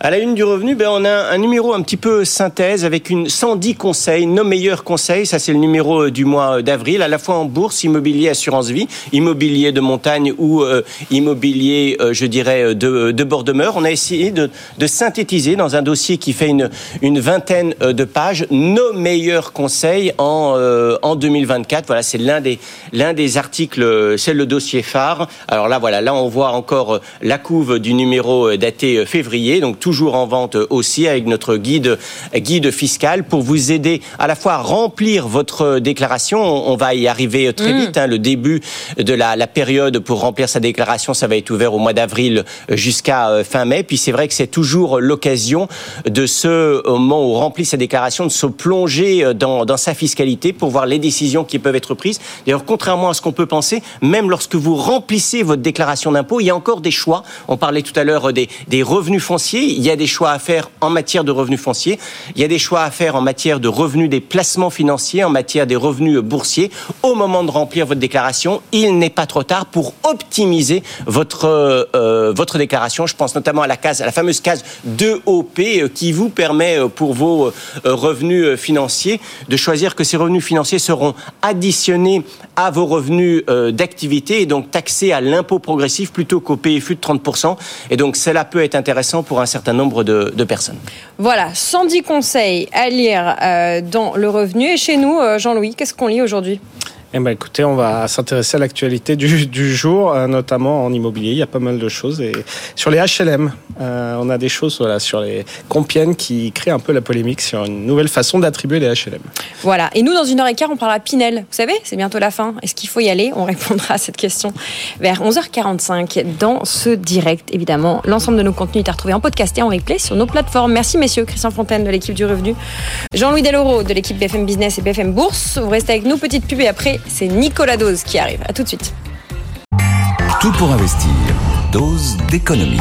À la une du revenu, ben on a un numéro un petit peu synthèse avec une 110 conseils, nos meilleurs conseils. Ça, c'est le numéro du mois d'avril, à la fois en bourse, immobilier, assurance vie, immobilier de montagne ou euh, immobilier, euh, je dirais, de, bord de mer. On a essayé de, synthétiser dans un dossier qui fait une, une vingtaine de pages nos meilleurs conseils en, euh, en 2024. Voilà, c'est l'un des, l'un des articles, c'est le dossier phare. Alors là, voilà, là, on voit encore la couve du numéro daté février. Donc, toujours en vente aussi avec notre guide guide fiscal pour vous aider à la fois à remplir votre déclaration. On va y arriver très mmh. vite. Hein. Le début de la, la, période pour remplir sa déclaration, ça va être ouvert au mois d'avril jusqu'à fin mai. Puis c'est vrai que c'est toujours l'occasion de ce moment où on remplit sa déclaration de se plonger dans, dans sa fiscalité pour voir les décisions qui peuvent être prises. D'ailleurs, contrairement à ce qu'on peut penser, même lorsque vous remplissez votre déclaration d'impôt, il y a encore des choix. On parlait tout à l'heure des, des revenus fonciers il y a des choix à faire en matière de revenus fonciers, il y a des choix à faire en matière de revenus des placements financiers, en matière des revenus boursiers. Au moment de remplir votre déclaration, il n'est pas trop tard pour optimiser votre euh, votre déclaration. Je pense notamment à la case, à la fameuse case 2OP euh, qui vous permet euh, pour vos euh, revenus financiers de choisir que ces revenus financiers seront additionnés à vos revenus euh, d'activité et donc taxés à l'impôt progressif plutôt qu'au PFU de 30%. Et donc cela peut être intéressant pour un certain nombre de, de personnes. Voilà, 110 conseils à lire euh, dans le revenu. Et chez nous, euh, Jean-Louis, qu'est-ce qu'on lit aujourd'hui? Eh ben, écoutez, on va s'intéresser à l'actualité du, du, jour, euh, notamment en immobilier. Il y a pas mal de choses. Et sur les HLM, euh, on a des choses voilà, sur les Compiègne qui créent un peu la polémique sur une nouvelle façon d'attribuer les HLM. Voilà. Et nous, dans une heure et quart, on parlera Pinel. Vous savez, c'est bientôt la fin. Est-ce qu'il faut y aller? On répondra à cette question vers 11h45 dans ce direct. Évidemment, l'ensemble de nos contenus est à retrouver en podcast et en replay sur nos plateformes. Merci, messieurs. Christian Fontaine de l'équipe du Revenu. Jean-Louis Deloro de l'équipe BFM Business et BFM Bourse. Vous restez avec nous. Petite pub et après, c'est Nicolas Dose qui arrive. À tout de suite. Tout pour investir. Dose d'économie.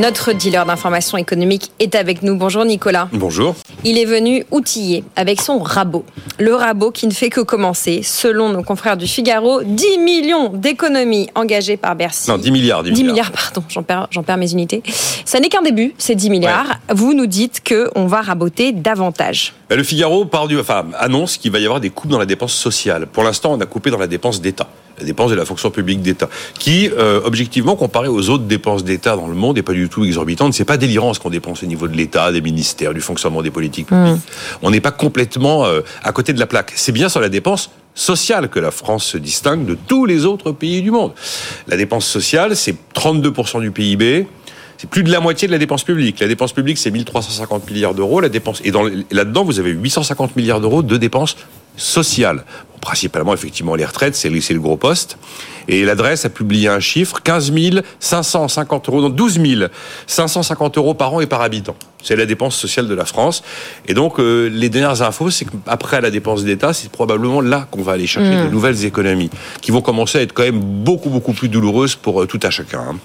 Notre dealer d'information économique est avec nous. Bonjour Nicolas. Bonjour. Il est venu outillé avec son rabot. Le rabot qui ne fait que commencer. Selon nos confrères du Figaro, 10 millions d'économies engagées par Bercy. Non, 10 milliards. 10, 10 milliards, pardon, j'en perds, perds, mes unités. Ça n'est qu'un début, ces 10 milliards. Ouais. Vous nous dites qu'on va raboter davantage. Le Figaro part du, enfin, annonce qu'il va y avoir des coupes dans la dépense sociale. Pour l'instant, on a coupé dans la dépense d'État la dépense de la fonction publique d'État, qui, euh, objectivement, comparé aux autres dépenses d'État dans le monde, n'est pas du tout exorbitante. C'est pas délirant ce qu'on dépense au niveau de l'État, des ministères, du fonctionnement des politiques publiques. Mmh. On n'est pas complètement euh, à côté de la plaque. C'est bien sur la dépense sociale que la France se distingue de tous les autres pays du monde. La dépense sociale, c'est 32% du PIB. C'est plus de la moitié de la dépense publique. La dépense publique, c'est 1350 milliards d'euros. La dépense, et là-dedans, vous avez 850 milliards d'euros de dépenses sociales. Principalement, effectivement, les retraites, c'est le, gros poste. Et l'adresse a publié un chiffre, 15 550 euros, donc 12 550 euros par an et par habitant. C'est la dépense sociale de la France. Et donc, euh, les dernières infos, c'est qu'après la dépense d'État, c'est probablement là qu'on va aller chercher mmh. de nouvelles économies, qui vont commencer à être quand même beaucoup, beaucoup plus douloureuses pour euh, tout à chacun. Hein.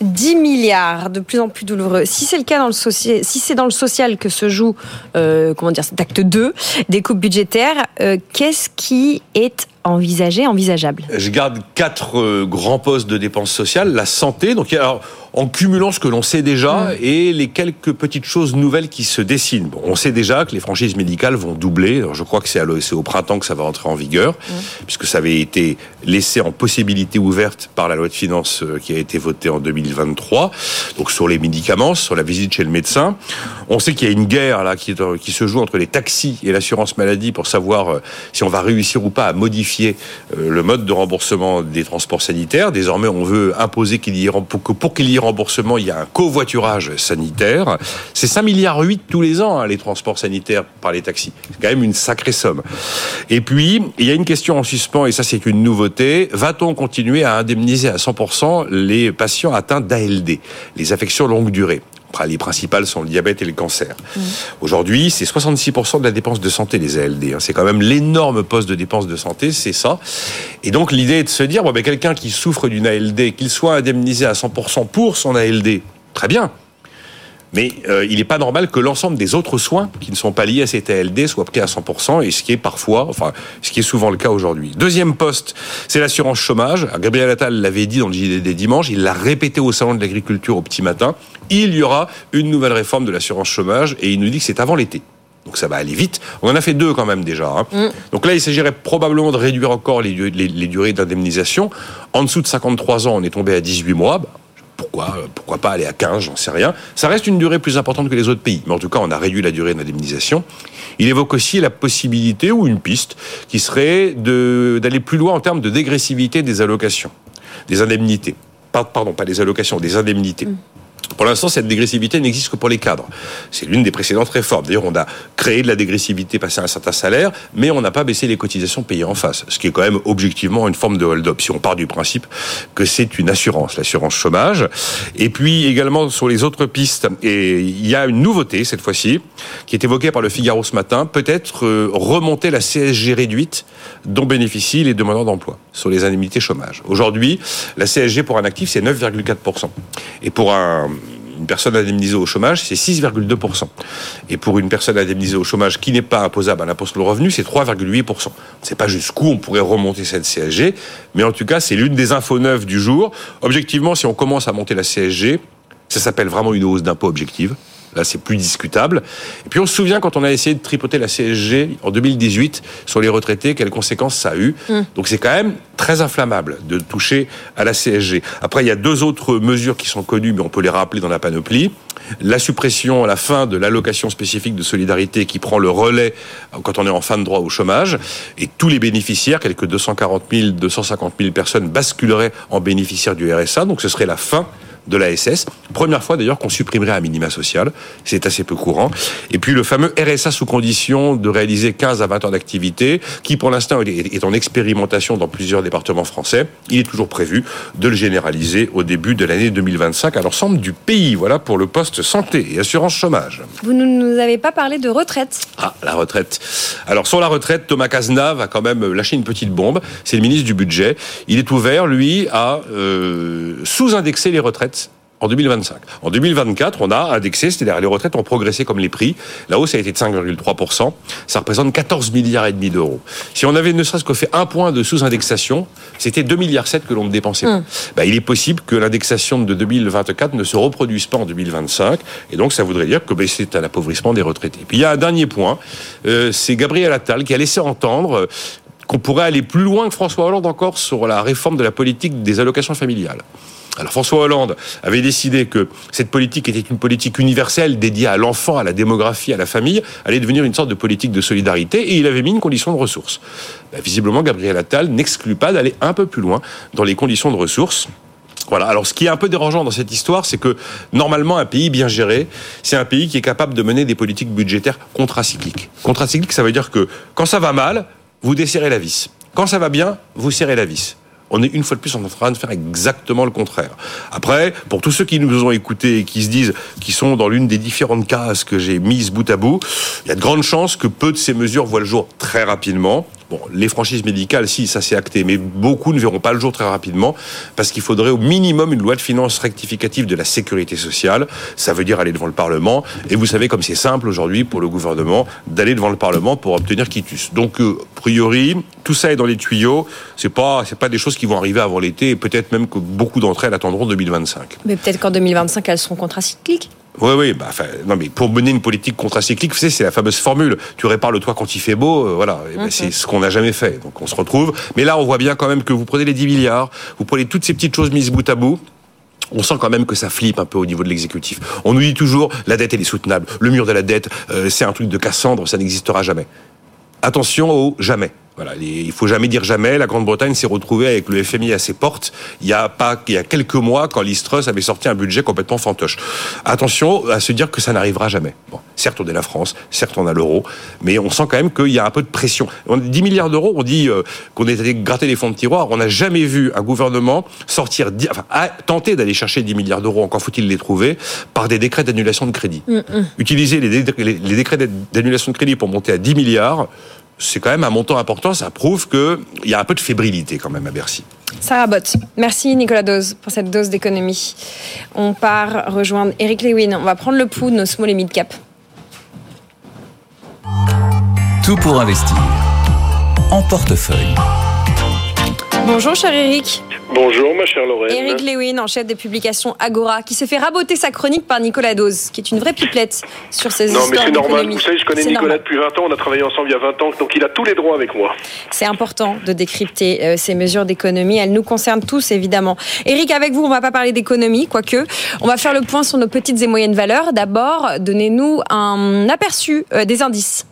10 milliards, de plus en plus douloureux. Si c'est le cas dans le social, si c'est dans le social que se joue, euh, comment dire, cet acte 2 des coupes budgétaires, euh, qu'est-ce qui est envisagé, envisageable Je garde quatre euh, grands postes de dépenses sociales. La santé, donc alors, en cumulant ce que l'on sait déjà Mm. et les quelques petites choses nouvelles qui se dessinent. Bon, on sait déjà que les franchises médicales vont doubler. Alors, je crois que c'est c'est au printemps que ça va entrer en vigueur, Mm. puisque ça avait été laissé en possibilité ouverte par la loi de finances euh, qui a été votée en 2023. Donc sur les médicaments, sur la visite chez le médecin. On sait qu'il y a une guerre là qui, euh, qui se joue entre les taxis et l'assurance maladie pour savoir si on va réussir ou pas à modifier euh, le mode de remboursement des transports sanitaires. Désormais, on veut imposer qu'il y ait que pour qu'il y ait remboursement, il y a un covoiturage sanitaire. C'est 5 milliards 8 tous les ans hein, les transports sanitaires par les taxis. C'est quand même une sacrée somme. Et puis, il y a une question en suspens et ça c'est une nouveauté. Va-t-on continuer à indemniser à 100% les patients atteints d'ALD, les affections longue durée? Les principales sont le diabète et le cancer. Aujourd'hui, c'est 66% de la dépense de santé, les ALD. hein. C'est quand même l'énorme poste de dépense de santé, c'est ça. Et donc, l'idée est de se dire, bon, ben, quelqu'un qui souffre d'une ALD, qu'il soit indemnisé à 100% pour son ALD, très bien. Mais euh, il n'est pas normal que l'ensemble des autres soins qui ne sont pas liés à cette ALD soient pris à 100%, et ce qui est parfois, enfin, ce qui est souvent le cas aujourd'hui. Deuxième poste, c'est l'assurance chômage. Alors, Gabriel Attal l'avait dit dans le JDD dimanche, il l'a répété au salon de l'agriculture au petit matin. Il y aura une nouvelle réforme de l'assurance chômage, et il nous dit que c'est avant l'été. Donc ça va aller vite. On en a fait deux quand même déjà. hein. Donc là, il s'agirait probablement de réduire encore les, du- les- les durées d'indemnisation. En dessous de 53 ans, on est tombé à 18 mois. Bah, pourquoi, pourquoi pas aller à 15, j'en sais rien. Ça reste une durée plus importante que les autres pays. Mais en tout cas, on a réduit la durée d'indemnisation. Il évoque aussi la possibilité ou une piste qui serait d'aller plus loin en termes de dégressivité des allocations, des indemnités. Pardon, pas des allocations, des indemnités. Pour l'instant, cette dégressivité n'existe que pour les cadres. C'est l'une des précédentes réformes. D'ailleurs, on a créé de la dégressivité passé un certain salaire, mais on n'a pas baissé les cotisations payées en face. Ce qui est quand même objectivement une forme de hold-up. Si on part du principe que c'est une assurance, l'assurance chômage. Et puis également sur les autres pistes, et il y a une nouveauté cette fois-ci, qui est évoquée par le Figaro ce matin, peut-être euh, remonter la CSG réduite dont bénéficient les demandeurs d'emploi sur les indemnités chômage. Aujourd'hui, la CSG pour un actif, c'est 9,4%. Et pour un, une personne indemnisée au chômage, c'est 6,2%. Et pour une personne indemnisée au chômage qui n'est pas imposable à l'impôt sur le revenu, c'est 3,8%. On ne sait pas jusqu'où on pourrait remonter cette CSG, mais en tout cas, c'est l'une des infos neuves du jour. Objectivement, si on commence à monter la CSG, ça s'appelle vraiment une hausse d'impôt objective. Là, c'est plus discutable. Et puis, on se souvient quand on a essayé de tripoter la CSG en 2018 sur les retraités, quelles conséquences ça a eu. Donc, c'est quand même très inflammable de toucher à la CSG. Après, il y a deux autres mesures qui sont connues, mais on peut les rappeler dans la panoplie. La suppression à la fin de l'allocation spécifique de solidarité qui prend le relais quand on est en fin de droit au chômage. Et tous les bénéficiaires, quelques 240 000, 250 000 personnes basculeraient en bénéficiaires du RSA. Donc, ce serait la fin de la SS. Première fois d'ailleurs qu'on supprimerait un minima social. C'est assez peu courant. Et puis le fameux RSA sous condition de réaliser 15 à 20 heures d'activité, qui pour l'instant est- est en expérimentation dans plusieurs départements français. Il est toujours prévu de le généraliser au début de l'année 2025 à l'ensemble du pays. Voilà pour le poste santé et assurance chômage. Vous ne nous avez pas parlé de retraite. Ah, la retraite. Alors sur la retraite, Thomas Cazenave a quand même lâché une petite bombe. C'est le ministre du budget. Il est ouvert, lui, à euh, sous-indexer les retraites. En 2025. En 2024, on a indexé, c'est-à-dire les retraites ont progressé comme les prix. La hausse a été de 5,3%. Ça représente 14 milliards et demi d'euros. Si on avait ne serait-ce que fait un point de sous-indexation, c'était 2 milliards 7 que l'on ne dépensait pas. Bah, il est possible que l'indexation de 2024 ne se reproduise pas en 2025. Et donc, ça voudrait dire que bah, c'est un appauvrissement des retraités. Puis il y a un dernier point. Euh, c'est Gabriel Attal qui a laissé entendre euh, qu'on pourrait aller plus loin que François Hollande encore sur la réforme de la politique des allocations familiales. Alors François Hollande avait décidé que cette politique était une politique universelle dédiée à l'enfant, à la démographie, à la famille, allait devenir une sorte de politique de solidarité et il avait mis une condition de ressources. Ben, visiblement, Gabriel Attal n'exclut pas d'aller un peu plus loin dans les conditions de ressources. Voilà. Alors, ce qui est un peu dérangeant dans cette histoire, c'est que normalement, un pays bien géré, c'est un pays qui est capable de mener des politiques budgétaires contracycliques. Contracycliques, ça veut dire que quand ça va mal, vous desserrez la vis. Quand ça va bien, vous serrez la vis. On est une fois de plus en train de faire exactement le contraire. Après, pour tous ceux qui nous ont écoutés et qui se disent qu'ils sont dans l'une des différentes cases que j'ai mises bout à bout, il y a de grandes chances que peu de ces mesures voient le jour très rapidement. Bon, les franchises médicales, si, ça s'est acté, mais beaucoup ne verront pas le jour très rapidement parce qu'il faudrait au minimum une loi de finances rectificative de la sécurité sociale. Ça veut dire aller devant le Parlement. Et vous savez comme c'est simple aujourd'hui pour le gouvernement d'aller devant le Parlement pour obtenir quitus. Donc, euh, a priori, tout ça est dans les tuyaux. C'est pas, pas des choses qui vont arriver avant l'été et peut-être même que beaucoup d'entre elles attendront 2025. Mais peut-être qu'en 2025, elles seront contracycliques. Oui, oui, bah, non, mais pour mener une politique contracyclique, vous savez, c'est la fameuse formule. Tu répares le toit quand il fait beau, euh, voilà. Ben, C'est ce qu'on n'a jamais fait. Donc on se retrouve. Mais là, on voit bien quand même que vous prenez les 10 milliards, vous prenez toutes ces petites choses mises bout à bout. On sent quand même que ça flippe un peu au niveau de l'exécutif. On nous dit toujours la dette elle est soutenable, le mur de la dette euh, c'est un truc de Cassandre, ça n'existera jamais. Attention au jamais. Voilà, les- il faut jamais dire jamais. La Grande-Bretagne s'est retrouvée avec le FMI à ses portes il y a pas il y a quelques mois quand Liz Truss avait sorti un budget complètement fantoche. Attention à se dire que ça n'arrivera jamais. Bon, certes on est la France, certes on a l'euro, mais on sent quand même qu'il y a un peu de pression. On 10 milliards d'euros, on dit euh, qu'on est allé gratter les fonds de tiroir. On n'a jamais vu un gouvernement sortir, enfin, à- tenter d'aller chercher 10 milliards d'euros. Encore faut-il les trouver par des décrets d'annulation de crédit. Utiliser les, dé- les- les décrets d'annulation de crédit pour monter à 10 milliards. C'est quand même un montant important, ça prouve qu'il y a un peu de fébrilité quand même à Bercy. Sarah Bott, merci Nicolas Dose pour cette dose d'économie. On part rejoindre Eric Lewin. On va prendre le pouls de nos small et mid cap. Tout pour investir. En portefeuille. Bonjour cher Eric. Bonjour ma chère Lorraine. Eric Lewin, en chef des publications Agora, qui se fait raboter sa chronique par Nicolas Dose, qui est une vraie pipelette sur ces Non mais histoires c'est normal, vous savez, je connais Nicolas normal. depuis 20 ans, on a travaillé ensemble il y a 20 ans, donc il a tous les droits avec moi. C'est important de décrypter euh, ces mesures d'économie. Elles nous concernent tous, évidemment. Eric, avec vous, on va pas parler d'économie, quoique. On va faire le point sur nos petites et moyennes valeurs. D'abord, donnez-nous un aperçu euh, des indices.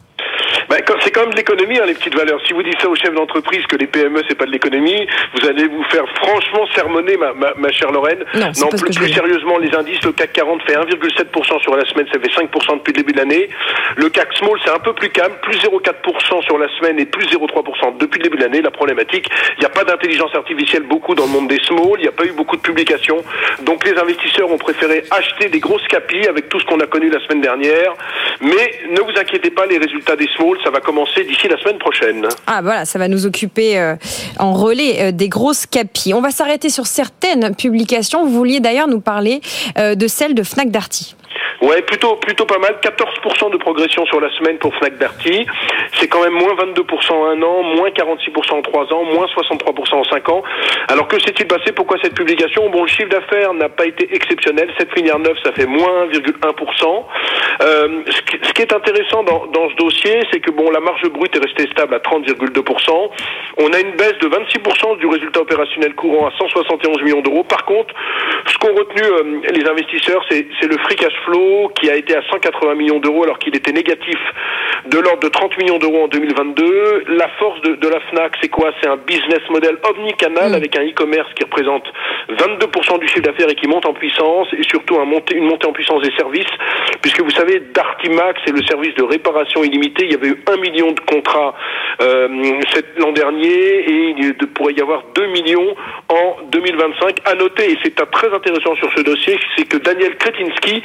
Ben, comme- c'est quand même de l'économie, hein, les petites valeurs. Si vous dites ça aux chefs d'entreprise que les PME c'est pas de l'économie, vous allez vous faire franchement sermonner, ma, ma, ma chère Lorraine. Non, plus, sérieusement, les indices, le CAC 40 fait 1,7% sur la semaine, ça fait 5% depuis le début de l'année. Le CAC Small, c'est un peu plus calme, plus 0,4% sur la semaine et plus 0,3% depuis le début de l'année. La problématique, il n'y a pas d'intelligence artificielle beaucoup dans le monde des small, il n'y a pas eu beaucoup de publications. Donc les investisseurs ont préféré acheter des grosses capis avec tout ce qu'on a connu la semaine dernière. Mais ne vous inquiétez pas, les résultats des small, ça va commencer d'ici la semaine prochaine. Ah voilà, ça va nous occuper euh, en relais euh, des grosses capis. On va s'arrêter sur certaines publications. Vous vouliez d'ailleurs nous parler euh, de celle de Fnac Darty. Ouais, plutôt plutôt pas mal. 14% de progression sur la semaine pour Fnac Darty. C'est quand même moins 22% en un an, moins 46% en trois ans, moins 63% en cinq ans. Alors que s'est-il passé? Pourquoi cette publication? Bon, le chiffre d'affaires n'a pas été exceptionnel. 7 milliards 9, ça fait moins 1,1%. Euh, ce, qui, est intéressant dans, dans ce dossier, c'est que bon, la marge brute est restée stable à 30,2%. On a une baisse de 26% du résultat opérationnel courant à 171 millions d'euros. Par contre, ce qu'ont retenu euh, les investisseurs, c'est c'est le free cash flow qui a été à 180 millions d'euros alors qu'il était négatif de l'ordre de 30 millions d'euros en 2022. La force de, de la FNAC, c'est quoi? C'est un business model omnicanal avec un e-commerce qui représente 22% du chiffre d'affaires et qui monte en puissance et surtout un une montée en puissance des services puisque vous savez, Dartimax, c'est le service de réparation illimitée. Il y avait eu un million de contrats euh, l'an dernier et il pourrait y avoir 2 millions en 2025. À noter, et c'est très intéressant sur ce dossier, c'est que Daniel Kretinsky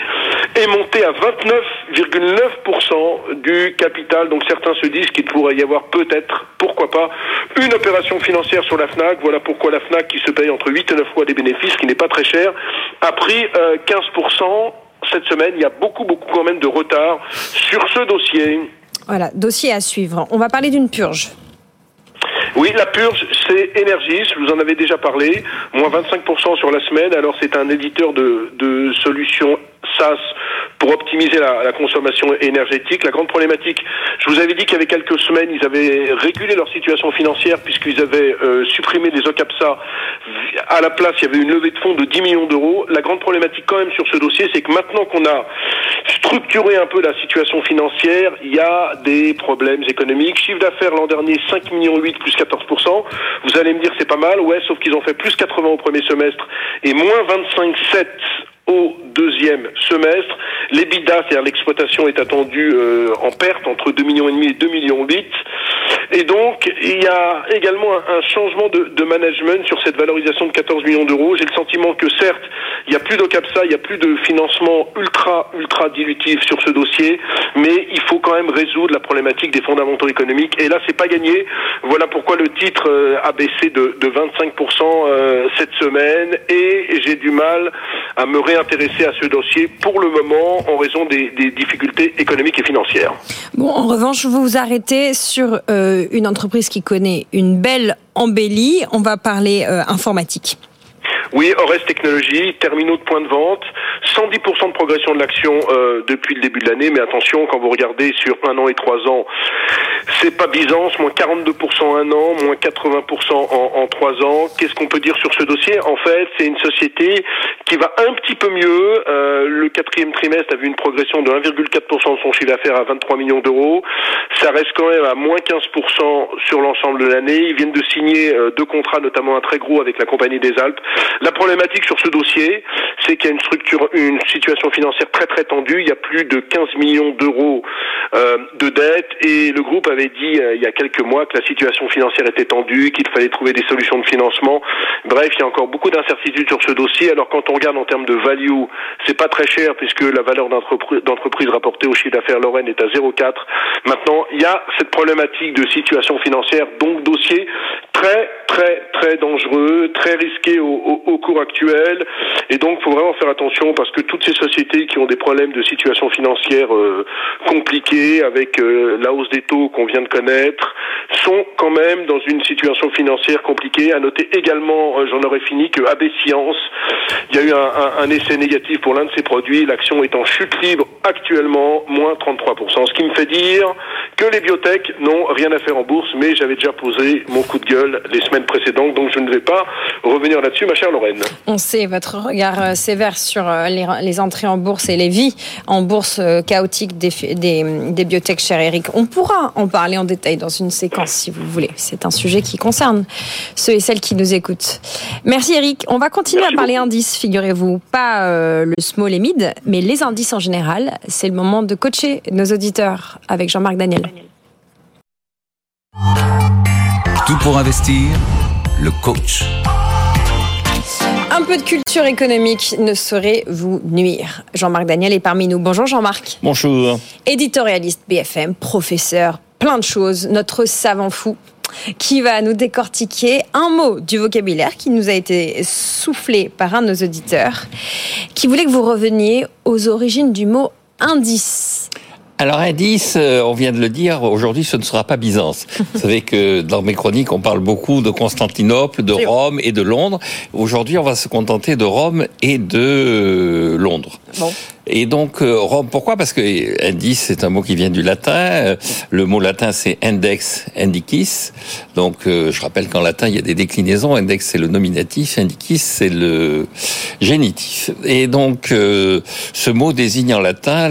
est monté à 29,9% du capital. Donc certains se disent qu'il pourrait y avoir peut-être, pourquoi pas, une opération financière sur la FNAC. Voilà pourquoi la FNAC, qui se paye entre 8 et 9 fois des bénéfices, qui n'est pas très cher, a pris euh, 15% cette semaine. Il y a beaucoup, beaucoup quand même de retard sur ce dossier. Voilà, dossier à suivre. On va parler d'une purge. Oui, la purge, c'est Energis, je vous en avais déjà parlé, moins 25% sur la semaine. Alors c'est un éditeur de, solutions SaaS pour optimiser la, consommation énergétique. La grande problématique, je vous avais dit qu'il y avait quelques semaines, ils avaient régulé leur situation financière puisqu'ils avaient euh, supprimé les OCAPSA. À la place, il y avait une levée de fonds de 10 millions d'euros. La grande problématique quand même sur ce dossier, c'est que maintenant qu'on a structuré un peu la situation financière, il y a des problèmes économiques. Chiffre d'affaires l'an dernier, 5 millions 8 plus 14%. Vous allez me dire c'est pas mal, ouais, sauf qu'ils ont fait plus 80 au premier semestre et moins 25,7 au deuxième semestre. L'EBITDA, c'est-à-dire l'exploitation, est attendue euh, en perte entre 2 millions et demi et 2 millions 8. Et donc, il y a également un, changement de, de, management sur cette valorisation de 14 millions d'euros. J'ai le sentiment que certes, il n'y a plus d'OCAPSA, il n'y a plus de financement ultra, ultra dilutif sur ce dossier, mais il faut quand même résoudre la problématique des fondamentaux économiques. Et là, c'est pas gagné. Voilà pourquoi le titre euh, a baissé de, de 25% euh, cette semaine et j'ai du mal à me réintéresser à ce dossier pour le moment en raison des, difficultés économiques et financières. Bon, en revanche, vous vous arrêtez sur euh, une entreprise qui connaît une belle embellie. On va parler informatique. Oui, Ores Technologies, terminaux de points de vente, 110% de progression de l'action euh, depuis le début de l'année, mais attention, quand vous regardez sur un an et trois ans, c'est pas Byzance, moins 42% un an, moins 80% en, en trois ans. Qu'est-ce qu'on peut dire sur ce dossier? En fait, c'est une société qui va un petit peu mieux. Euh, le quatrième trimestre a vu une progression de 1,4% de son chiffre d'affaires à 23 millions d'euros. Ça reste quand même à moins 15% sur l'ensemble de l'année. Ils viennent de signer euh, deux contrats, notamment un très gros avec la Compagnie des Alpes. La problématique sur ce dossier, c'est qu'il y a une structure, une situation financière très très tendue. Il y a plus de 15 millions d'euros euh, de dettes et le groupe avait dit euh, il y a quelques mois que la situation financière était tendue, qu'il fallait trouver des solutions de financement. Bref, il y a encore beaucoup d'incertitudes sur ce dossier. Alors quand on regarde en termes de value, c'est pas très cher puisque la valeur d'entreprise rapportée au chiffre d'affaires Lorraine est à 0,4. Maintenant, il y a cette problématique de situation financière, donc dossier très très très dangereux, très risqué au, cours actuel. Et donc, il faut vraiment faire attention parce que toutes ces sociétés qui ont des problèmes de situation financière euh, compliqués avec euh, la hausse des taux qu'on vient de connaître sont quand même dans une situation financière compliquée. À noter également, euh, j'en aurais fini, que AB Science, il y a eu un, un, un essai négatif pour l'un de ses produits. L'action est en chute libre actuellement, moins 33%. Ce qui me fait dire que les biotech n'ont rien à faire en bourse, mais j'avais déjà posé mon coup de gueule les semaines précédentes, donc je ne vais pas revenir là-dessus, ma chère Lorraine. On sait votre regard euh, sévère sur euh, les, entrées en bourse et les vies en bourse euh, chaotiques des, des, des biotech, cher Eric. On pourra en parler en détail dans une séquence si vous voulez. C'est un sujet qui concerne ceux et celles qui nous écoutent. Merci Eric. On va continuer à parler indices, figurez-vous. Pas le small et mid, mais les indices en général. C'est le moment de coacher nos auditeurs avec Jean-Marc Daniel. Tout pour investir, le coach. Un peu de culture économique ne saurait vous nuire. Jean-Marc Daniel est parmi nous. Bonjour Jean-Marc. Bonjour. Éditorialiste BFM, professeur, plein de choses, notre savant fou qui va nous décortiquer un mot du vocabulaire qui nous a été soufflé par un de nos auditeurs, qui voulait que vous reveniez aux origines du mot indice. Alors indice, euh, on vient de le dire, aujourd'hui ce ne sera pas Byzance. <laughs> Vous savez que dans mes chroniques on parle beaucoup de Constantinople, de Rome et de Londres. Aujourd'hui on va se contenter de Rome et de euh, Londres. Bon. Et donc euh, Rome, pourquoi? Parce que indice, c'est un mot qui vient du latin. Euh, le mot latin, c'est index, indicis. Donc euh, je rappelle qu'en latin, il y a des déclinaisons. Index, c'est le nominatif. Indicis, c'est le génitif. Et donc ce mot désigne en latin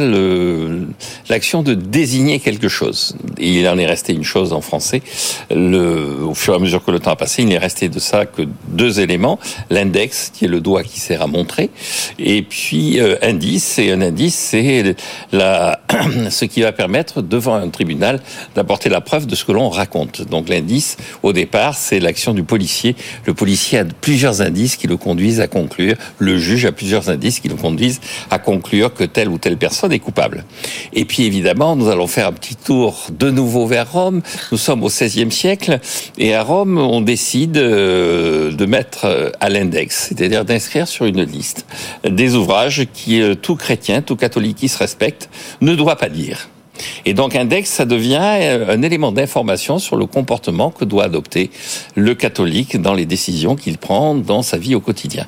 l'action de désigner quelque chose. Il en est resté une chose en français. Le, au fur et à mesure que le temps a passé, il n'est resté de ça que deux éléments. L'index, qui est le doigt qui sert à montrer. Et puis indice, un indice, c'est <clears throat> ce qui va permettre devant un tribunal d'apporter la preuve de ce que l'on raconte. Donc l'indice, au départ, c'est l'action du policier. Le policier a plusieurs indices qui le conduisent à conclure. Le juge a plusieurs indices qui le conduisent à conclure que telle ou telle personne est coupable. Et puis évidemment, nous allons faire un petit tour de nouveau vers Rome. Nous sommes au XVIe siècle et à Rome, on décide euh, de mettre euh, à l'index, c'est-à-dire d'inscrire sur une liste des ouvrages qui euh, tout tout catholique qui se respecte, ne doit pas lire. Et donc index, ça devient euh, un élément d'information sur le comportement que doit adopter le catholique dans les décisions qu'il prend dans sa vie au quotidien.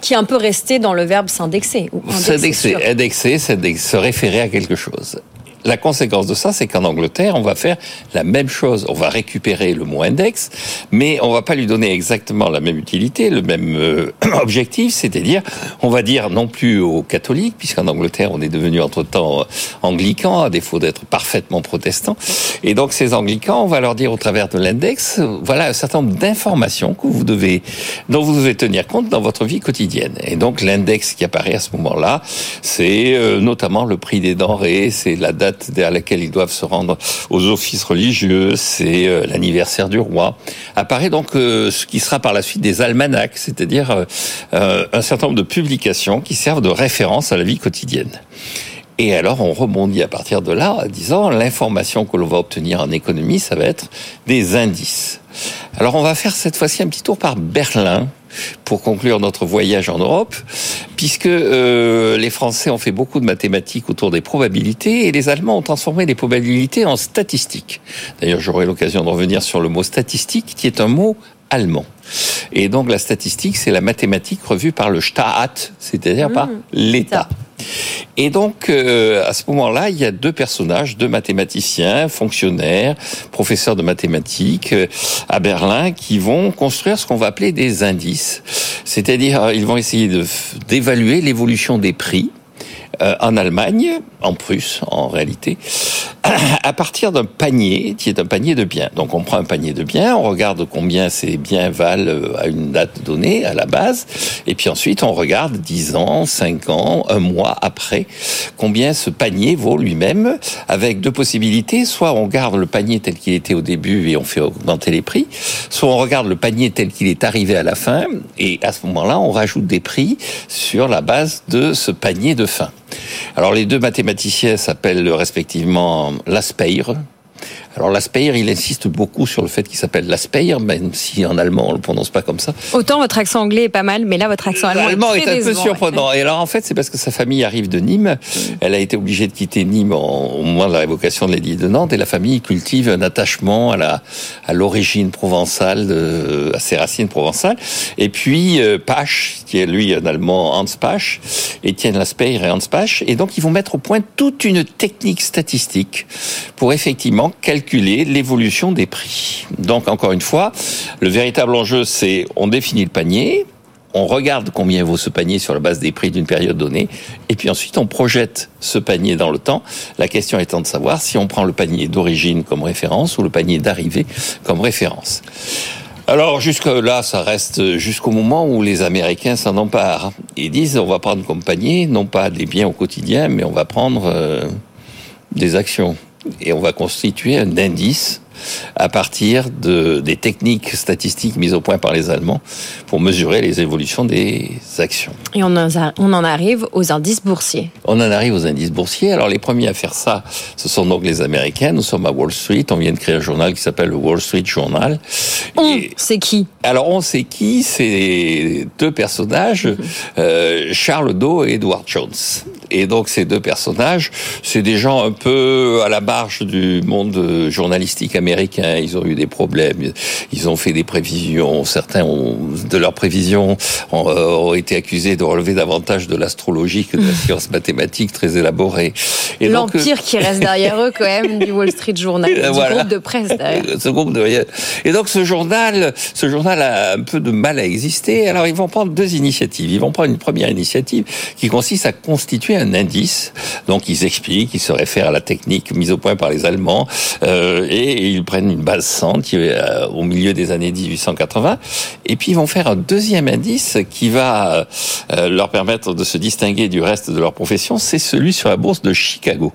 Qui est un peu resté dans le verbe s'indexer. S'indexer, indexer, c'est se référer à quelque chose. La conséquence de ça, c'est qu'en Angleterre, on va faire la même chose. On va récupérer le mot index, mais on va pas lui donner exactement la même utilité, le même euh, <clears throat> objectif, c'est-à-dire, on va dire non plus aux catholiques, puisqu'en Angleterre, on est devenu entre-temps euh, anglican, à défaut d'être parfaitement protestant. Et donc, ces anglicans, on va leur dire au travers de l'index, voilà un certain nombre d'informations que vous devez, dont vous devez tenir compte dans votre vie quotidienne. Et donc, l'index qui apparaît à ce moment-là, c'est euh, notamment le prix des denrées, c'est la date date laquelle ils doivent se rendre aux offices religieux, c'est euh, l'anniversaire du roi. Apparaît donc euh, ce qui sera par la suite des almanachs, c'est-à-dire un certain nombre de publications qui servent de référence à la vie quotidienne. Et alors, on rebondit à partir de là, en disant l'information que l'on va obtenir en économie, ça va être des indices. Alors, on va faire cette fois-ci un petit tour par Berlin pour conclure notre voyage en Europe, puisque euh, les Français ont fait beaucoup de mathématiques autour des probabilités et les Allemands ont transformé les probabilités en statistiques. D'ailleurs, j'aurai l'occasion de revenir sur le mot statistique, qui est un mot allemand. Et donc la statistique, c'est la mathématique revue par le Staat, c'est-à-dire par mmh. l'État. Et donc, euh, à ce moment-là, il y a deux personnages, deux mathématiciens, fonctionnaires, professeurs de mathématiques euh, à Berlin, qui vont construire ce qu'on va appeler des indices. C'est-à-dire, euh, ils vont essayer d'évaluer l'évolution des prix en Allemagne, en Prusse en réalité, <clears throat> à partir d'un panier qui est un panier de biens. Donc on prend un panier de biens, on regarde combien ces biens valent euh, à une date donnée, à la base, et puis ensuite on regarde 10 ans, 5 ans, un mois après, combien ce panier vaut lui-même, avec deux possibilités, soit on garde le panier tel qu'il était au début et on fait augmenter les prix, soit on regarde le panier tel qu'il est arrivé à la fin, et à ce moment-là on rajoute des prix sur la base de ce panier de fin. Alors les deux mathématiciens s'appellent respectivement Laspeir, alors l'Aspeyer, il insiste beaucoup sur le fait qu'il s'appelle l'Aspeyer, même si en allemand on le prononce pas comme ça. Autant votre accent anglais est pas mal, mais là votre accent allemand, est, un peu surprenant. Et alors en fait, c'est parce que sa famille arrive de Nîmes. Elle a été obligée de quitter Nîmes au moment de la révocation de l'édit de Nantes, et la famille cultive un attachement à la à l'origine provençale, de, à ses racines provençales. Et puis euh, Pache, qui est lui un allemand, Hans Pache, Étienne Laspeyer et Hans Pache, et donc ils vont mettre au point toute une technique statistique pour effectivement calculer calculer l'évolution des prix. Donc encore une fois, le véritable enjeu, c'est on définit le panier, on regarde combien vaut ce panier sur la base des prix d'une période donnée, et puis ensuite on projette ce panier dans le temps. La question étant de savoir si on prend le panier d'origine comme référence ou le panier d'arrivée comme référence. Alors jusque là, ça reste jusqu'au moment où les Américains s'en emparent. Ils disent on va prendre comme panier non pas des biens au quotidien, mais on va prendre euh, des actions et on va constituer un indice à partir de, des techniques statistiques mises au point par les Allemands pour mesurer les évolutions des actions. Et on en, arrive aux indices boursiers. On en arrive aux indices boursiers. Alors les premiers à faire ça, ce sont donc les Américains. Nous sommes à Wall Street. On vient de créer un journal qui s'appelle le Wall Street Journal. On, c'est qui Alors on sait qui C'est deux personnages, euh, Charles Doe et Edward Jones. Et donc ces deux personnages, c'est des gens un peu à la marge du monde journalistique américain ils ont eu des problèmes, ils ont fait des prévisions, certains ont, de leurs prévisions ont, euh, ont, été accusés de relever davantage de l'astrologie que de la science mathématique très élaborée. L'empire qui reste derrière eux quand même du Wall Street Journal, <laughs> du groupe de presse. <laughs> Ce groupe de... Et donc ce journal, ce journal a un peu de mal à exister. Alors ils vont prendre deux initiatives. Ils vont prendre une première initiative qui consiste à constituer un indice. Donc ils expliquent, ils se réfèrent à la technique mise au point par les Allemands euh, et ils prennent une base 100 qui est euh, au milieu des années 1880, et puis ils vont faire un deuxième indice qui va euh, leur permettre de se distinguer du reste de leur profession, c'est celui sur la bourse de Chicago.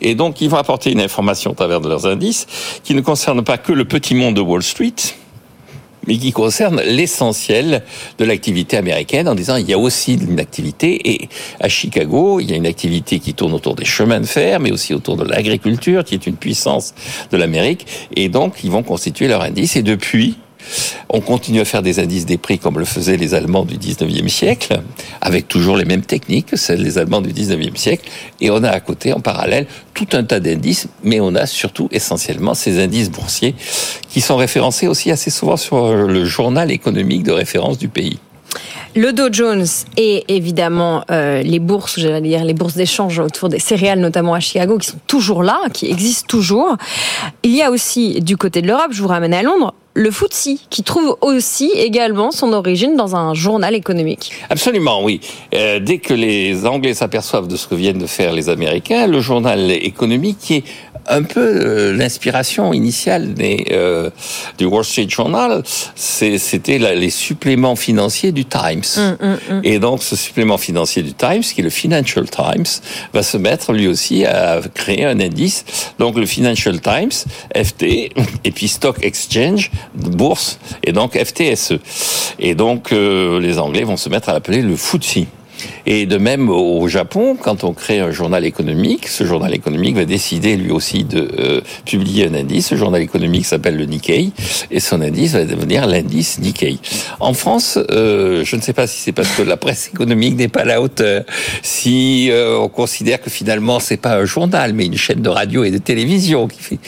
Et donc ils vont apporter une information à travers de leurs indices qui ne concerne pas que le petit monde de Wall Street, mais qui concerne l'essentiel de l'activité américaine en disant il y a aussi une activité et à Chicago il y a une activité qui tourne autour des chemins de fer mais aussi autour de l'agriculture qui est une puissance de l'Amérique et donc ils vont constituer leur indice et depuis on continue à faire des indices des prix comme le faisaient les Allemands du 19e siècle, avec toujours les mêmes techniques que celles des Allemands du 19e siècle. Et on a à côté, en parallèle, tout un tas d'indices, mais on a surtout essentiellement ces indices boursiers qui sont référencés aussi assez souvent sur le journal économique de référence du pays. Le Dow Jones et évidemment euh, les bourses, j'allais dire les bourses d'échange autour des céréales, notamment à Chicago, qui sont toujours là, qui existent toujours. Il y a aussi du côté de l'Europe, je vous ramène à Londres, le FTSE, qui trouve aussi également son origine dans un journal économique. Absolument, oui. Euh, dès que les Anglais s'aperçoivent de ce que viennent de faire les Américains, le journal économique qui est un peu euh, l'inspiration initiale des, euh, du Wall Street Journal, c'était les suppléments financiers du Times. Mm, mm, mm. Et donc ce supplément financier du Times, qui est le Financial Times, va se mettre lui aussi à créer un indice. Donc le Financial Times, FT, <laughs> et puis Stock Exchange, bourse, et donc FTSE. Et donc euh, les Anglais vont se mettre à l'appeler le FTSE. Et de même au Japon, quand on crée un journal économique, ce journal économique va décider lui aussi de euh, publier un indice. Ce journal économique s'appelle le Nikkei et son indice va devenir l'indice Nikkei. En France, euh, je ne sais pas si c'est parce que la presse économique n'est pas à la hauteur, si euh, on considère que finalement c'est pas un journal mais une chaîne de radio et de télévision qui fait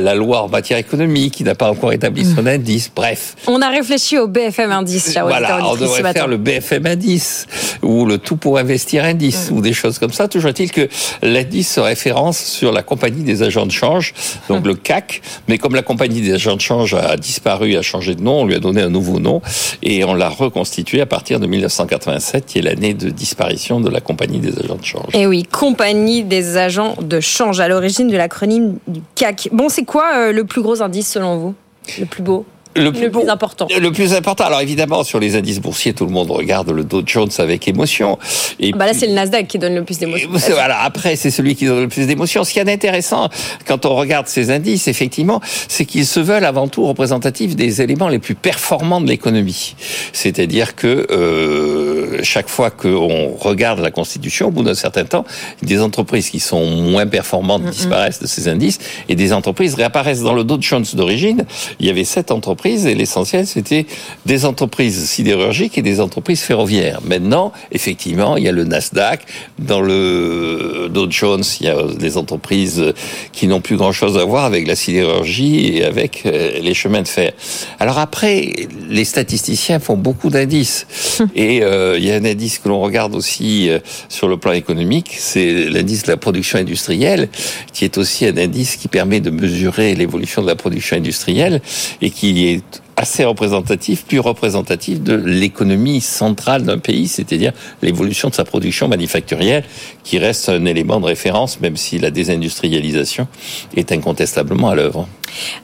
la loi en matière économique, qui n'a pas encore établi son mmh. indice. Bref. On a réfléchi au BFM indice. Voilà, on devrait faire le BFM indice ou le tout pour investir indice ou des choses comme ça. Toujours est-il que l'indice se référence sur la compagnie des agents de change, donc le CAC. Mais comme la compagnie des agents de change a disparu, a changé de nom, on lui a donné un nouveau nom et on l'a reconstitué à partir de 1987, qui est l'année de disparition de la compagnie des agents de change. Et oui, compagnie des agents de change à l'origine de l'acronyme du CAC. Bon, c'est quoi euh, le plus gros indice selon vous? Le plus beau? Le plus, important. Le plus important. Alors évidemment, sur les indices boursiers, tout le monde regarde le Dow Jones avec émotion. Et bah là, c'est le Nasdaq qui donne le plus d'émotion. Voilà. Après, c'est celui qui donne le plus d'émotion. Ce qui est intéressant quand on regarde ces indices, effectivement, c'est qu'ils se veulent avant tout représentatifs des éléments les plus performants de l'économie. C'est-à-dire que euh, chaque fois qu'on regarde la Constitution, au bout d'un certain temps, des entreprises qui sont moins performantes disparaissent de ces indices et des entreprises réapparaissent dans le Dow Jones d'origine. Il y avait sept entreprises et l'essentiel, c'était des entreprises sidérurgiques et des entreprises ferroviaires. Maintenant, effectivement, il y a le Nasdaq. Dans le Dow Jones, il y a des entreprises qui n'ont plus grand-chose à voir avec la sidérurgie et avec euh, les chemins de fer. Alors après, les statisticiens font beaucoup d'indices. <laughs> Et euh, il y a un indice que l'on regarde aussi euh, sur le plan économique, c'est l'indice de la production industrielle, qui est aussi un indice qui permet de mesurer l'évolution de la production industrielle et qui est assez représentatif, plus représentatif de l'économie centrale d'un pays, c'est-à-dire l'évolution de sa production manufacturière, qui reste un élément de référence, même si la désindustrialisation est incontestablement à l'œuvre.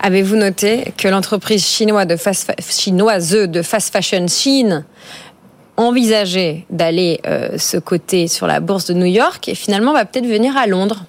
Avez-vous noté que l'entreprise chinoise de fast, fashion Chine envisageait d'aller euh, se coter sur la bourse de New York et finalement va peut-être venir à Londres?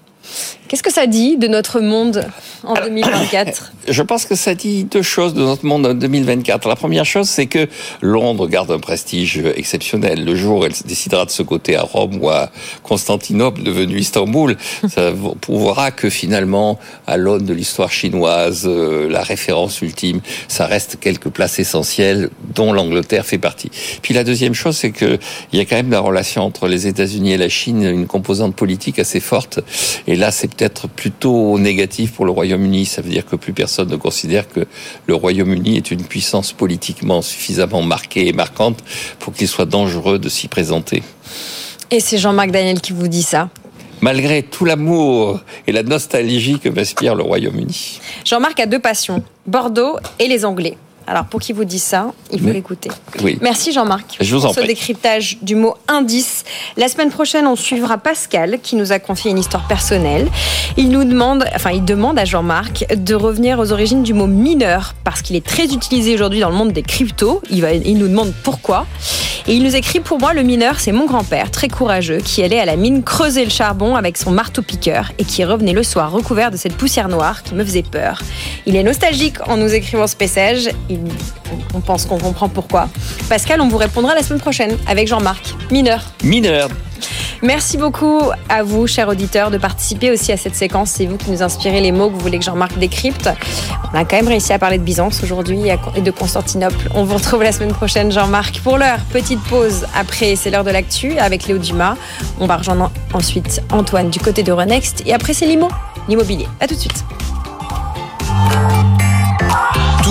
Qu'est-ce que ça dit de notre monde en 2024 <coughs> Je pense que ça dit deux choses de notre monde en 2024. La première chose, c'est que Londres garde un prestige exceptionnel. Le jour où elle décidera de se côté à Rome ou à Constantinople, devenu Istanbul, <laughs> ça prouvera que finalement, à l'aune de l'histoire chinoise, euh, la référence ultime, ça reste quelques places essentielles dont l'Angleterre fait partie. Puis la deuxième chose, c'est que il y a quand même la relation entre les États-Unis et la Chine, une composante politique assez forte. Et là, c'est peut-être plutôt négatif pour le Royaume-Uni. Ça veut dire que plus personne ne considère que le Royaume-Uni est une puissance politiquement suffisamment marquée et marquante pour qu'il soit dangereux de s'y présenter. Et c'est Jean-Marc Daniel qui vous dit ça malgré tout l'amour et la nostalgie que m'inspire le Royaume-Uni. Jean-Marc a deux passions, Bordeaux et les Anglais. Alors, pour qu'il vous dise ça, il faut l'écouter. Oui. Merci Jean-Marc Je vous pour ce décryptage du mot indice. La semaine prochaine, on suivra Pascal qui nous a confié une histoire personnelle. Il nous demande, enfin, il demande à Jean-Marc de revenir aux origines du mot mineur parce qu'il est très utilisé aujourd'hui dans le monde des cryptos. Il, va, il nous demande pourquoi. Et il nous écrit Pour moi, le mineur, c'est mon grand-père, très courageux, qui allait à la mine creuser le charbon avec son marteau-piqueur et qui revenait le soir recouvert de cette poussière noire qui me faisait peur. Il est nostalgique en nous écrivant ce message on pense qu'on comprend pourquoi. Pascal, on vous répondra la semaine prochaine avec Jean-Marc. Mineur. Mineur. Merci beaucoup à vous, chers auditeurs, de participer aussi à cette séquence. C'est vous qui nous inspirez les mots que vous voulez que Jean-Marc décrypte. On a quand même réussi à parler de Byzance aujourd'hui et de Constantinople. On vous retrouve la semaine prochaine, Jean-Marc. Pour l'heure, petite pause. Après, c'est l'heure de l'actu avec Léo Dumas. On va rejoindre ensuite Antoine du côté de Renext. Et après, c'est l'IMO, l'immobilier. À tout de suite.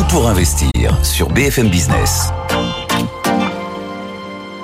Pour investir sur BFM Business.